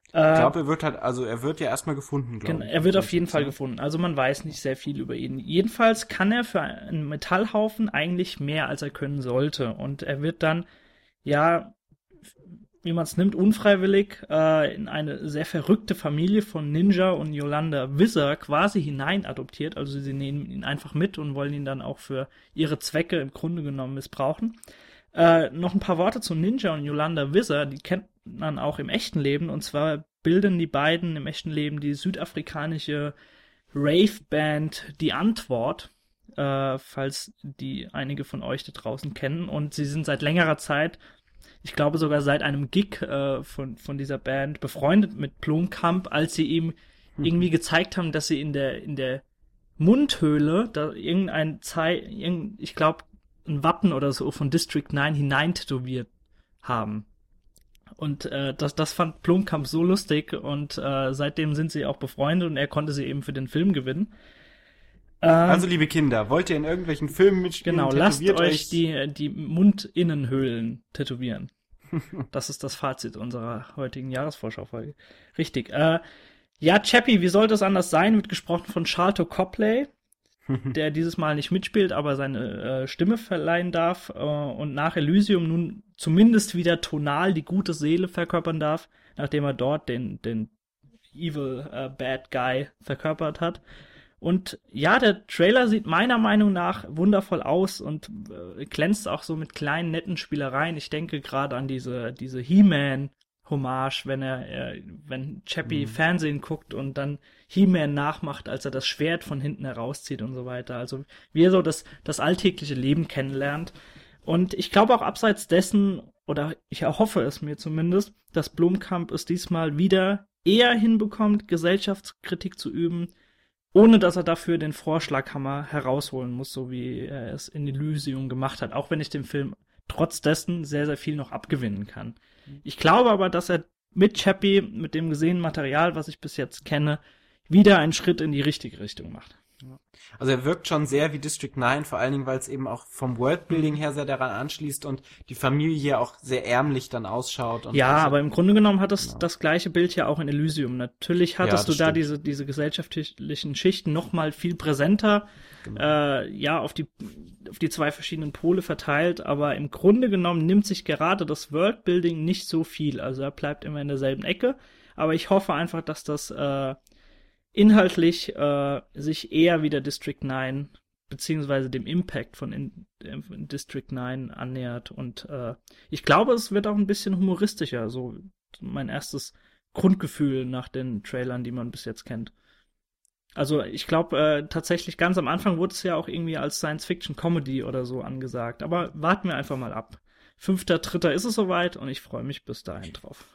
Ich glaube, er wird halt, also er wird ja erstmal gefunden, glaube genau, ich. Er wird auf jeden Fall gefunden. Also man weiß nicht sehr viel über ihn. Jedenfalls kann er für einen Metallhaufen eigentlich mehr, als er können sollte. Und er wird dann, ja, wie man es nimmt, unfreiwillig äh, in eine sehr verrückte Familie von Ninja und Yolanda Wisser quasi hinein adoptiert. Also sie nehmen ihn einfach mit und wollen ihn dann auch für ihre Zwecke im Grunde genommen missbrauchen. Äh, noch ein paar Worte zu Ninja und Yolanda Wisser, die kennt man auch im echten Leben. Und zwar bilden die beiden im echten Leben die südafrikanische Rave-Band Die Antwort, äh, falls die einige von euch da draußen kennen. Und sie sind seit längerer Zeit, ich glaube sogar seit einem Gig äh, von, von dieser Band, befreundet mit Blomkamp, als sie ihm mhm. irgendwie gezeigt haben, dass sie in der, in der Mundhöhle da irgendein Zei irgend, ich glaube, ein Wappen oder so von District 9 hinein tätowiert haben. Und äh, das, das fand Blomkamp so lustig und äh, seitdem sind sie auch befreundet und er konnte sie eben für den Film gewinnen. Ähm, also liebe Kinder, wollt ihr in irgendwelchen Filmen mitspielen? Genau, lasst euch, die, die Mundinnenhöhlen tätowieren. das ist das Fazit unserer heutigen Jahresvorschau-Folge. Richtig. Äh, ja, Chappie, wie sollte es anders sein? Wird gesprochen von Charlton Copley. der dieses Mal nicht mitspielt, aber seine äh, Stimme verleihen darf äh, und nach Elysium nun zumindest wieder tonal die gute Seele verkörpern darf, nachdem er dort den, den Evil äh, Bad Guy verkörpert hat. Und ja, der Trailer sieht meiner Meinung nach wundervoll aus und äh, glänzt auch so mit kleinen netten Spielereien. Ich denke gerade an diese diese He-Man Hommage, wenn er, er wenn Chappie mhm. Fernsehen guckt und dann He-Man nachmacht, als er das Schwert von hinten herauszieht und so weiter. Also wie er so das das alltägliche Leben kennenlernt. Und ich glaube auch abseits dessen oder ich erhoffe es mir zumindest, dass Blumkamp es diesmal wieder eher hinbekommt, Gesellschaftskritik zu üben, ohne dass er dafür den Vorschlaghammer herausholen muss, so wie er es in Elysium gemacht hat, auch wenn ich dem Film trotz dessen sehr, sehr viel noch abgewinnen kann. Ich glaube aber, dass er mit Chappie, mit dem gesehenen Material, was ich bis jetzt kenne, wieder einen Schritt in die richtige Richtung macht. Also er wirkt schon sehr wie District 9, vor allen Dingen, weil es eben auch vom Worldbuilding her sehr daran anschließt und die Familie hier auch sehr ärmlich dann ausschaut. ja, also, aber im Grunde genommen hat es genau. das gleiche Bild ja auch in Elysium. Natürlich hattest ja, du da diese, diese gesellschaftlichen Schichten noch mal viel präsenter, genau. äh, ja, auf die, auf die zwei verschiedenen Pole verteilt, aber im Grunde genommen nimmt sich gerade das Worldbuilding nicht so viel. Also er bleibt immer in derselben Ecke, aber ich hoffe einfach, dass das äh, inhaltlich äh, sich eher wieder District 9 beziehungsweise dem Impact von in, in District 9 annähert und äh, ich glaube, es wird auch ein bisschen humoristischer, so mein erstes Grundgefühl nach den Trailern, die man bis jetzt kennt. Also ich glaube äh, tatsächlich ganz am Anfang wurde es ja auch irgendwie als Science-Fiction-Comedy oder so angesagt. Aber warten wir einfach mal ab. Fünfter, dritter ist es soweit und ich freue mich bis dahin drauf.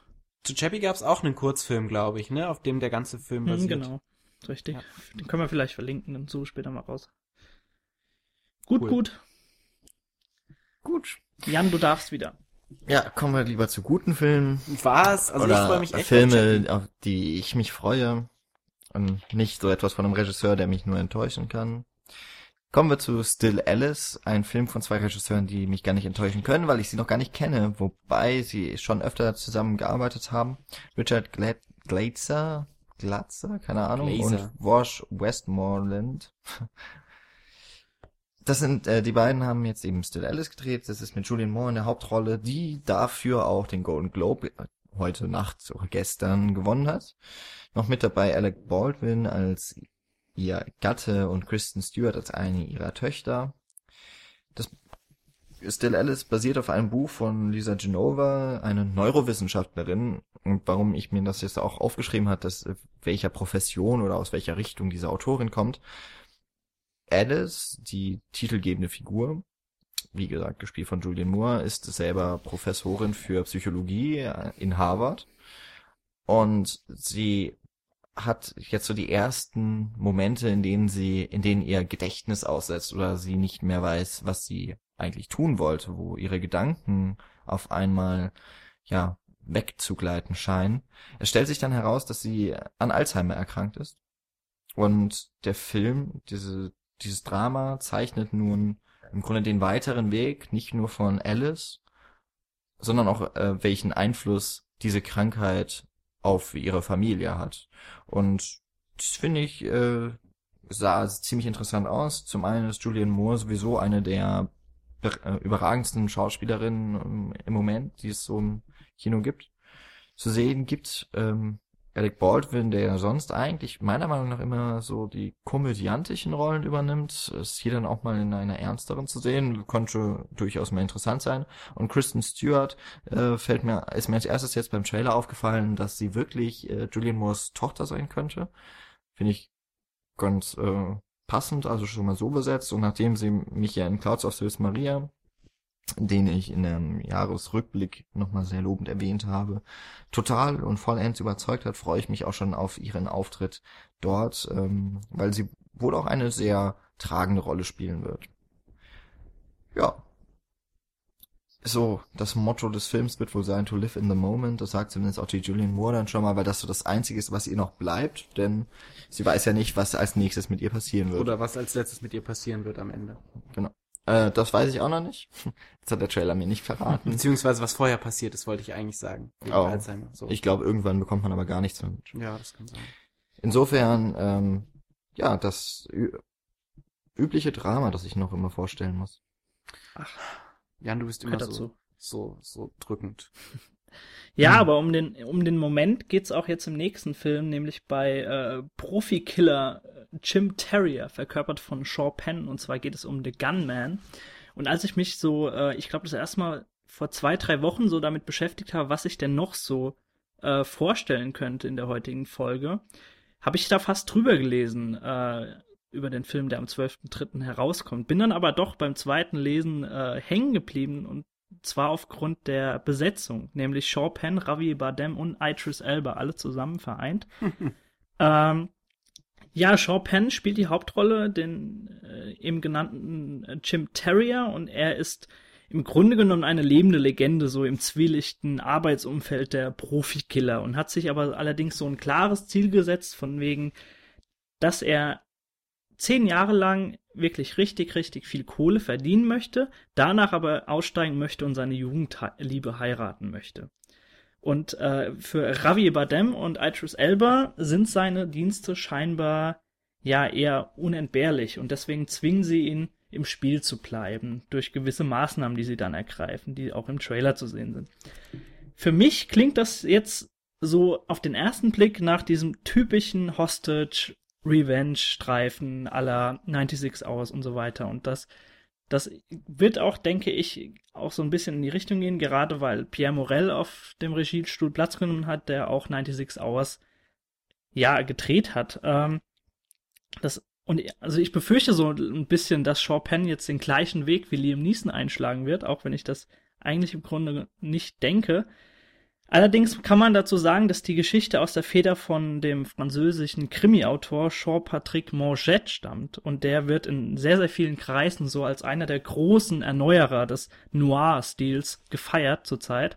Zu Chappie gab es auch einen Kurzfilm, glaube ich, ne, auf dem der ganze Film hm, basiert. genau. Richtig. Ja. Den können wir vielleicht verlinken, dann suche später mal raus. Gut, cool. gut. Gut. Jan, du darfst wieder. Ja, kommen wir lieber zu guten Filmen. Was? Also Oder ich freue mich echt. Filme, auf die ich mich freue. Und nicht so etwas von einem Regisseur, der mich nur enttäuschen kann. Kommen wir zu Still Alice, ein Film von zwei Regisseuren, die mich gar nicht enttäuschen können, weil ich sie noch gar nicht kenne, wobei sie schon öfter zusammengearbeitet haben. Richard Glad Glazer, Glatzer, keine Ahnung, Glazer. und Wash Westmoreland. Das sind, äh, die beiden haben jetzt eben Still Alice gedreht. Das ist mit Julian Moore in der Hauptrolle, die dafür auch den Golden Globe äh, heute Nacht oder gestern gewonnen hat. Noch mit dabei Alec Baldwin als ihr Gatte und Kristen Stewart als eine ihrer Töchter. Das Still Alice basiert auf einem Buch von Lisa Genova, eine Neurowissenschaftlerin. Und warum ich mir das jetzt auch aufgeschrieben hat, dass äh, welcher Profession oder aus welcher Richtung diese Autorin kommt. Alice, die titelgebende Figur, wie gesagt, gespielt von Julian Moore, ist selber Professorin für Psychologie äh, in Harvard. Und sie hat jetzt so die ersten Momente, in denen sie, in denen ihr Gedächtnis aussetzt oder sie nicht mehr weiß, was sie eigentlich tun wollte, wo ihre Gedanken auf einmal, ja, wegzugleiten scheinen. Es stellt sich dann heraus, dass sie an Alzheimer erkrankt ist. Und der Film, diese, dieses Drama zeichnet nun im Grunde den weiteren Weg, nicht nur von Alice, sondern auch äh, welchen Einfluss diese Krankheit auf ihre Familie hat. Und das finde ich, äh, sah ziemlich interessant aus. Zum einen ist Julian Moore sowieso eine der überragendsten Schauspielerinnen im Moment, die es so im Kino gibt. Zu sehen gibt ähm, Alec Baldwin, der sonst eigentlich meiner Meinung nach immer so die komödiantischen Rollen übernimmt, ist hier dann auch mal in einer ernsteren zu sehen, konnte durchaus mal interessant sein. Und Kristen Stewart äh, fällt mir, ist mir als erstes jetzt beim Trailer aufgefallen, dass sie wirklich äh, Julian Moores Tochter sein könnte. Finde ich ganz äh, passend, also schon mal so besetzt. Und nachdem sie mich ja in Clouds of Sils Maria, den ich in einem Jahresrückblick nochmal sehr lobend erwähnt habe, total und vollends überzeugt hat, freue ich mich auch schon auf ihren Auftritt dort, ähm, weil sie wohl auch eine sehr tragende Rolle spielen wird. Ja, so, das Motto des Films wird wohl sein, to live in the moment. Das sagt zumindest auch die Julian Moore dann schon mal, weil das so das Einzige ist, was ihr noch bleibt. Denn sie weiß ja nicht, was als nächstes mit ihr passieren wird. Oder was als letztes mit ihr passieren wird am Ende. Genau. Äh, das weiß ich auch noch nicht. Das hat der Trailer mir nicht verraten. Beziehungsweise was vorher passiert ist, wollte ich eigentlich sagen. oh. Alzheimer. So. Ich glaube, irgendwann bekommt man aber gar nichts mehr mit. Ja, das kann sein. Insofern, ähm, ja, das übliche Drama, das ich noch immer vorstellen muss. Ach. Jan, du bist immer so, so, so drückend. Ja, hm. aber um den, um den Moment geht's auch jetzt im nächsten Film, nämlich bei äh, Profikiller Jim Terrier, verkörpert von Shaw Penn, und zwar geht es um The Gunman. Und als ich mich so, äh, ich glaube, das erste Mal vor zwei, drei Wochen so damit beschäftigt habe, was ich denn noch so äh, vorstellen könnte in der heutigen Folge, habe ich da fast drüber gelesen äh, über den Film, der am 12.3. herauskommt. Bin dann aber doch beim zweiten Lesen äh, hängen geblieben und zwar aufgrund der Besetzung, nämlich Shaw Penn, Ravi Bardem und Idris Elba, alle zusammen vereint. ähm, ja, Shaw Penn spielt die Hauptrolle, den äh, eben genannten äh, Jim Terrier, und er ist im Grunde genommen eine lebende Legende, so im zwielichten Arbeitsumfeld der Profikiller und hat sich aber allerdings so ein klares Ziel gesetzt, von wegen, dass er zehn Jahre lang wirklich richtig, richtig viel Kohle verdienen möchte, danach aber aussteigen möchte und seine Jugendliebe heiraten möchte. Und äh, für Ravi Badem und Idris Elba sind seine Dienste scheinbar ja eher unentbehrlich und deswegen zwingen sie ihn im Spiel zu bleiben durch gewisse Maßnahmen, die sie dann ergreifen, die auch im Trailer zu sehen sind. Für mich klingt das jetzt so auf den ersten Blick nach diesem typischen Hostage Revenge-Streifen aller 96 Hours und so weiter. Und das, das wird auch, denke ich, auch so ein bisschen in die Richtung gehen, gerade weil Pierre Morel auf dem Regiestuhl Platz genommen hat, der auch 96 Hours ja gedreht hat. Ähm, das, und also ich befürchte so ein bisschen, dass Shaw Penn jetzt den gleichen Weg wie Liam Neeson einschlagen wird, auch wenn ich das eigentlich im Grunde nicht denke. Allerdings kann man dazu sagen, dass die Geschichte aus der Feder von dem französischen Krimi-Autor Jean-Patrick Mangette stammt und der wird in sehr, sehr vielen Kreisen so als einer der großen Erneuerer des Noir-Stils gefeiert zurzeit.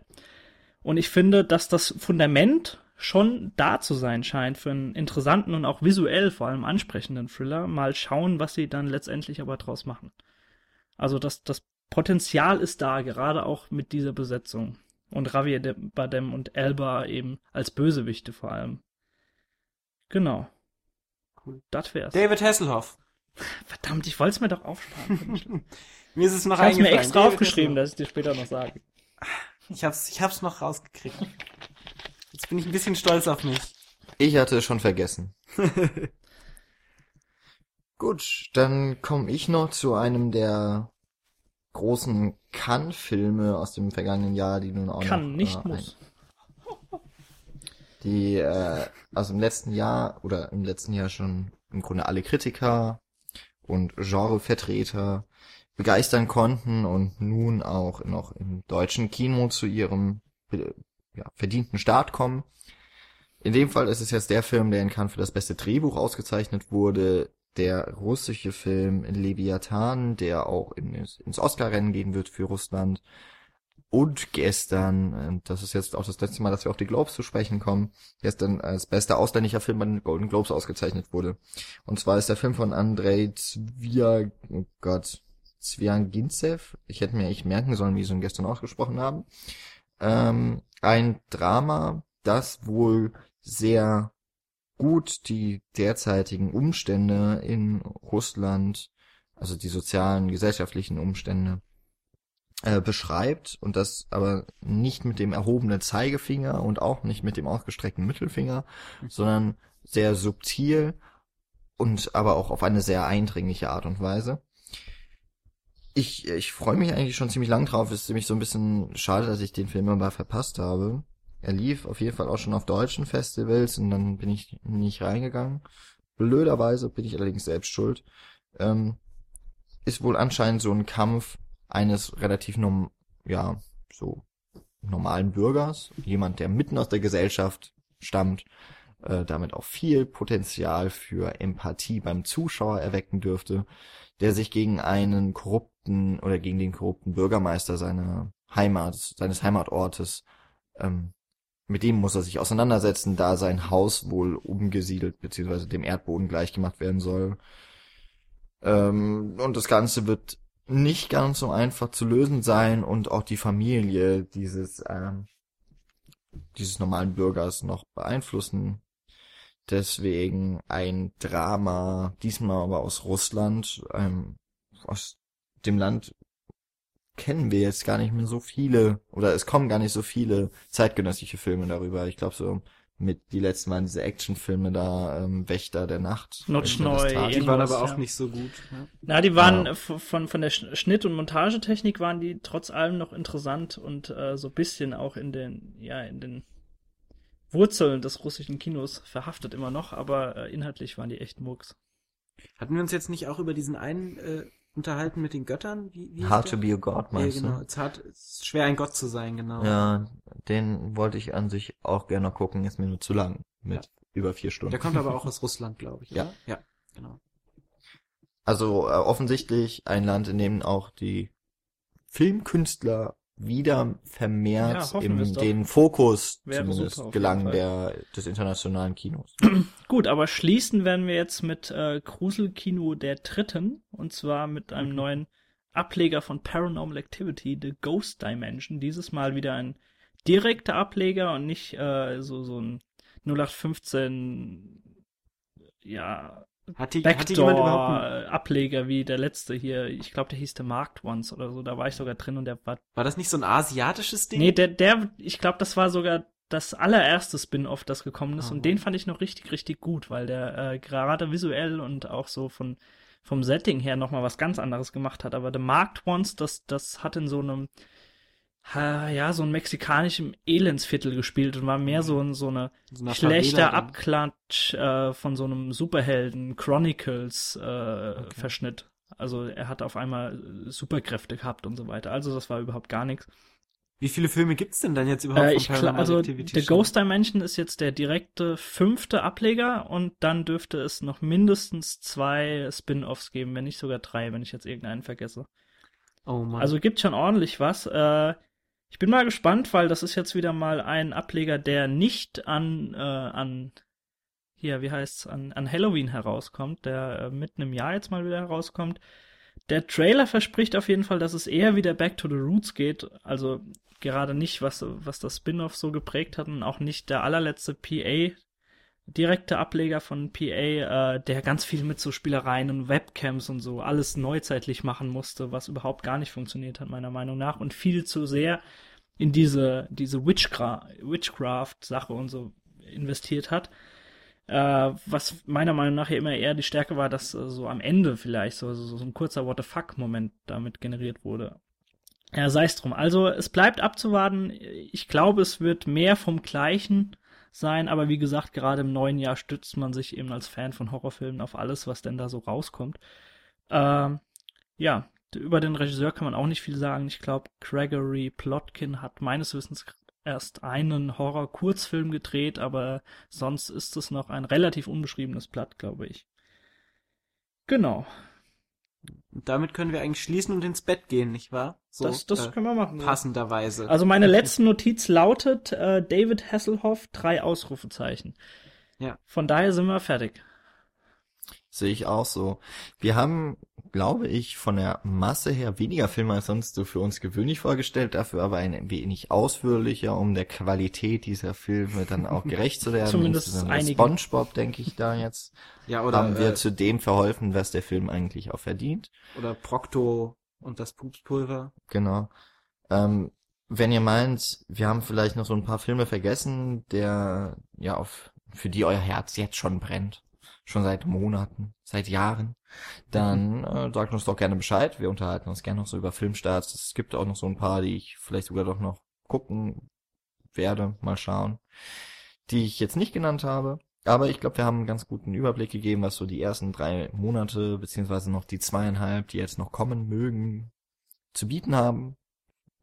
Und ich finde, dass das Fundament schon da zu sein scheint für einen interessanten und auch visuell vor allem ansprechenden Thriller. Mal schauen, was sie dann letztendlich aber draus machen. Also das, das Potenzial ist da, gerade auch mit dieser Besetzung und Javier Badem und Elba eben als Bösewichte vor allem. Genau. Cool. Das wär's. David Hasselhoff. Verdammt, ich wollte es mir doch aufsparen. mir ist es noch ich hab's mir eingefallen. extra David aufgeschrieben, dass ich dir später noch sage. Ich hab's, ich hab's noch rausgekriegt. Jetzt bin ich ein bisschen stolz auf mich. Ich hatte es schon vergessen. Gut, dann komme ich noch zu einem der großen Cannes-Filme aus dem vergangenen Jahr, die nun auch Kann, noch, nicht äh, muss. die äh, also im letzten Jahr oder im letzten Jahr schon im Grunde alle Kritiker und Genrevertreter begeistern konnten und nun auch noch im deutschen Kino zu ihrem äh, ja, verdienten Start kommen. In dem Fall ist es jetzt der Film, der in Cannes für das beste Drehbuch ausgezeichnet wurde, der russische Film Leviathan, der auch in, ins Oscar-Rennen gehen wird für Russland. Und gestern, äh, das ist jetzt auch das letzte Mal, dass wir auf die Globes zu sprechen kommen, gestern als bester ausländischer Film bei den Golden Globes ausgezeichnet wurde. Und zwar ist der Film von Andrei Zvia, oh Gott, Zwiangintsev. Ich hätte mir echt merken sollen, wie sie ihn gestern ausgesprochen haben. Ähm, ein Drama, das wohl sehr gut die derzeitigen Umstände in Russland, also die sozialen, gesellschaftlichen Umstände, äh, beschreibt und das aber nicht mit dem erhobenen Zeigefinger und auch nicht mit dem ausgestreckten Mittelfinger, sondern sehr subtil und aber auch auf eine sehr eindringliche Art und Weise. Ich, ich freue mich eigentlich schon ziemlich lang drauf. Es ist nämlich so ein bisschen schade, dass ich den Film aber verpasst habe. Er lief auf jeden Fall auch schon auf deutschen Festivals und dann bin ich nicht reingegangen. Blöderweise bin ich allerdings selbst schuld. Ähm, ist wohl anscheinend so ein Kampf eines relativ norm ja, so normalen Bürgers, jemand, der mitten aus der Gesellschaft stammt, äh, damit auch viel Potenzial für Empathie beim Zuschauer erwecken dürfte, der sich gegen einen korrupten oder gegen den korrupten Bürgermeister seiner Heimat, seines Heimatortes ähm, mit dem muss er sich auseinandersetzen, da sein Haus wohl umgesiedelt bzw. dem Erdboden gleichgemacht werden soll. Ähm, und das Ganze wird nicht ganz so einfach zu lösen sein und auch die Familie dieses ähm, dieses normalen Bürgers noch beeinflussen. Deswegen ein Drama, diesmal aber aus Russland, ähm, aus dem Land kennen wir jetzt gar nicht mehr so viele oder es kommen gar nicht so viele zeitgenössische Filme darüber. Ich glaube so mit die letzten waren diese Actionfilme da, ähm, Wächter der Nacht. Notch Neu. Die waren aber auch ja. nicht so gut. Ne? Na, die waren Ja. von, von der Sch- Schnitt- und Montagetechnik waren die trotz allem noch interessant und äh, so bisschen auch in den, ja, in den Wurzeln des russischen Kinos verhaftet immer noch, aber äh, inhaltlich waren die echt Murks. Hatten wir uns jetzt nicht auch über diesen einen äh, unterhalten mit den Göttern? Wie, wie Hard to be a God, Ja, meinst genau. du? Es, hat, es ist schwer ein Gott zu sein, genau. Ja, den wollte ich an sich auch gerne gucken, ist mir nur zu lang. Mit über vier Stunden. Der kommt aber auch aus Russland, glaube ich. Ja. Oder? Ja, genau. Also äh, offensichtlich ein Land, in dem auch die Filmkünstler wieder vermehrt Ja, in den Fokus Wäre zumindest gelangen der des internationalen Kinos. Gut, aber schließen werden wir jetzt mit äh, Gruselkino der Dritten und zwar mit einem Mhm. neuen Ableger von Paranormal Activity, The Ghost Dimension. Dieses Mal wieder ein direkter Ableger und nicht äh, so so ein 0815 ja Hat die, hat die jemand überhaupt einen, Backdoor Ableger wie der letzte hier. Ich glaube, der hieß The Marked Ones oder so. Da war ich sogar drin und der war War das nicht so ein asiatisches Ding? Nee, der, der, ich glaube, das war sogar das allererste Spin-off, das gekommen ist. Aha. Und den fand ich noch richtig, richtig gut, weil der äh, gerade visuell und auch so von vom Setting her nochmal was ganz anderes gemacht hat. Aber The Marked Ones, das, das hat in so einem, ja, so einem mexikanischen Elendsviertel gespielt und war mehr so, ein, so eine So einer schlechter Favela? Abklatsch äh, von so einem Superhelden Chronicles äh, Verschnitt. Also er hat auf einmal Superkräfte gehabt und so weiter. Also das war überhaupt gar nichts. Wie viele Filme gibt's denn dann jetzt überhaupt Äh, von ich Paranormal also The? Ghost Dimension ist jetzt der direkte fünfte Ableger und dann dürfte es noch mindestens zwei Spin-offs geben, wenn nicht sogar drei, wenn ich jetzt irgendeinen vergesse. Oh Mann. Also gibt schon ordentlich was. Äh, ich bin mal gespannt, weil das ist jetzt wieder mal ein Ableger, der nicht an, äh, an hier, wie heißt's, an, an Halloween herauskommt, der äh, mitten im Jahr jetzt mal wieder herauskommt. Der Trailer verspricht auf jeden Fall, dass es eher wieder Back to the Roots geht. Also gerade nicht, was, was das Spin-off so geprägt hat und auch nicht der allerletzte PA, direkte Ableger von PA, äh, der ganz viel mit so Spielereien und Webcams und so alles neuzeitlich machen musste, was überhaupt gar nicht funktioniert hat, meiner Meinung nach, und viel zu sehr in diese, diese Witchcraft, Witchcraft-Sache und so investiert hat. Äh, was meiner Meinung nach ja immer eher die Stärke war, dass äh, so am Ende vielleicht so, so, so ein kurzer What the fuck-Moment damit generiert wurde. Ja, sei es drum. Also es bleibt abzuwarten. Ich glaube, es wird mehr vom Gleichen sein, aber wie gesagt, gerade im neuen Jahr stützt man sich eben als Fan von Horrorfilmen auf alles, was denn da so rauskommt. Ähm, ja, über den Regisseur kann man auch nicht viel sagen. Ich glaube, Gregory Plotkin hat meines Wissens erst einen Horror-Kurzfilm gedreht, aber sonst ist es noch ein relativ unbeschriebenes Blatt, glaube ich. Genau. Damit können wir eigentlich schließen und ins Bett gehen, nicht wahr? So, das das äh, können wir machen. passenderweise. Also meine letzte Notiz lautet äh, David Hasselhoff, drei Ausrufezeichen. Ja. Von daher sind wir fertig. Sehe ich auch so. Wir haben, glaube ich, von der Masse her weniger Filme als sonst so für uns gewöhnlich vorgestellt, dafür aber ein wenig ausführlicher, um der Qualität dieser Filme dann auch gerecht zu werden. Zumindest einige. SpongeBob, denke ich da jetzt, ja, oder, haben wir äh, zu dem verholfen, was der Film eigentlich auch verdient. oder Procto und das Pupspulver. Genau. Ähm, wenn ihr meint, wir haben vielleicht noch so ein paar Filme vergessen, der ja auf für die euer Herz jetzt schon brennt, schon seit Monaten, seit Jahren, dann äh, sagt uns doch gerne Bescheid. Wir unterhalten uns gerne noch so über Filmstarts. Es gibt auch noch so ein paar, die ich vielleicht sogar doch noch gucken werde, mal schauen, die ich jetzt nicht genannt habe. Aber ich glaube, wir haben einen ganz guten Überblick gegeben, was so die ersten drei Monate, beziehungsweise noch die zweieinhalb, die jetzt noch kommen mögen, zu bieten haben.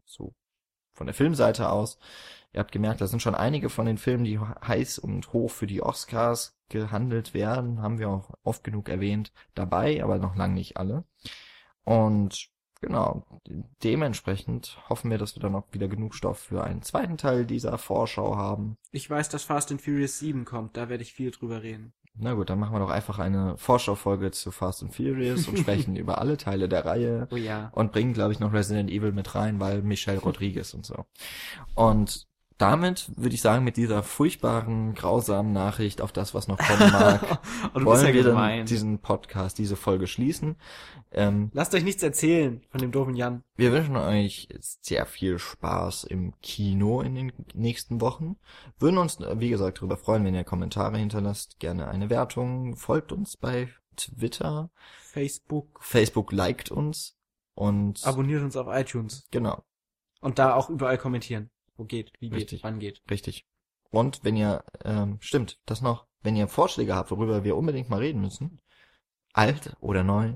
So von der Filmseite aus. Ihr habt gemerkt, da sind schon einige von den Filmen, die heiß und hoch für die Oscars gehandelt werden, haben wir auch oft genug erwähnt, dabei, aber noch lange nicht alle. Und genau, dementsprechend hoffen wir, dass wir dann auch wieder genug Stoff für einen zweiten Teil dieser Vorschau haben. Ich weiß, dass Fast and Furious 7 kommt, da werde ich viel drüber reden. Na gut, dann machen wir doch einfach eine Vorschaufolge zu Fast and Furious und sprechen über alle Teile der Reihe Oh ja. und bringen, glaube ich, noch Resident Evil mit rein, weil Michelle Rodriguez und so. Und damit würde ich sagen, mit dieser furchtbaren, grausamen Nachricht auf das, was noch kommen mag, Und bist wollen ja wir gemein. dann diesen Podcast, diese Folge schließen. Ähm, Lasst euch nichts erzählen von dem doofen Jan. wir wünschen euch sehr viel Spaß im Kino in den nächsten Wochen. Würden uns, wie gesagt, darüber freuen, wenn ihr Kommentare hinterlasst. Gerne eine Wertung. Folgt uns bei Twitter. Facebook. Facebook liked uns. Und Abonniert uns auf iTunes. genau, Und da auch überall kommentieren. Wo geht, wie Richtig. geht, wann geht. richtig. Und wenn ihr, ähm, stimmt, das noch, wenn ihr Vorschläge habt, worüber wir unbedingt mal reden müssen, alt oder neu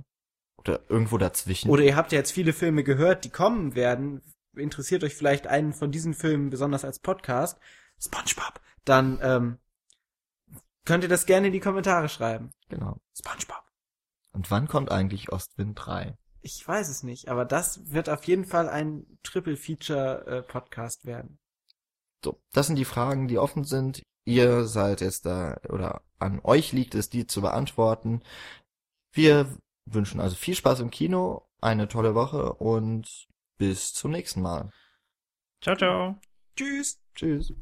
oder irgendwo dazwischen. Oder ihr habt ja jetzt viele Filme gehört, die kommen werden. Interessiert euch vielleicht einen von diesen Filmen besonders als Podcast? SpongeBob. Dann ähm, könnt ihr das gerne in die Kommentare schreiben. genau. SpongeBob. Und wann kommt eigentlich Ostwind 3? Ich weiß es nicht, aber das wird auf jeden Fall ein Triple-Feature-Podcast werden. So, das sind die Fragen, die offen sind. Ihr seid jetzt da, oder an euch liegt es, die zu beantworten. Wir wünschen also viel Spaß im Kino, eine tolle Woche und bis zum nächsten Mal. Ciao, ciao. Tschüss! Tschüss.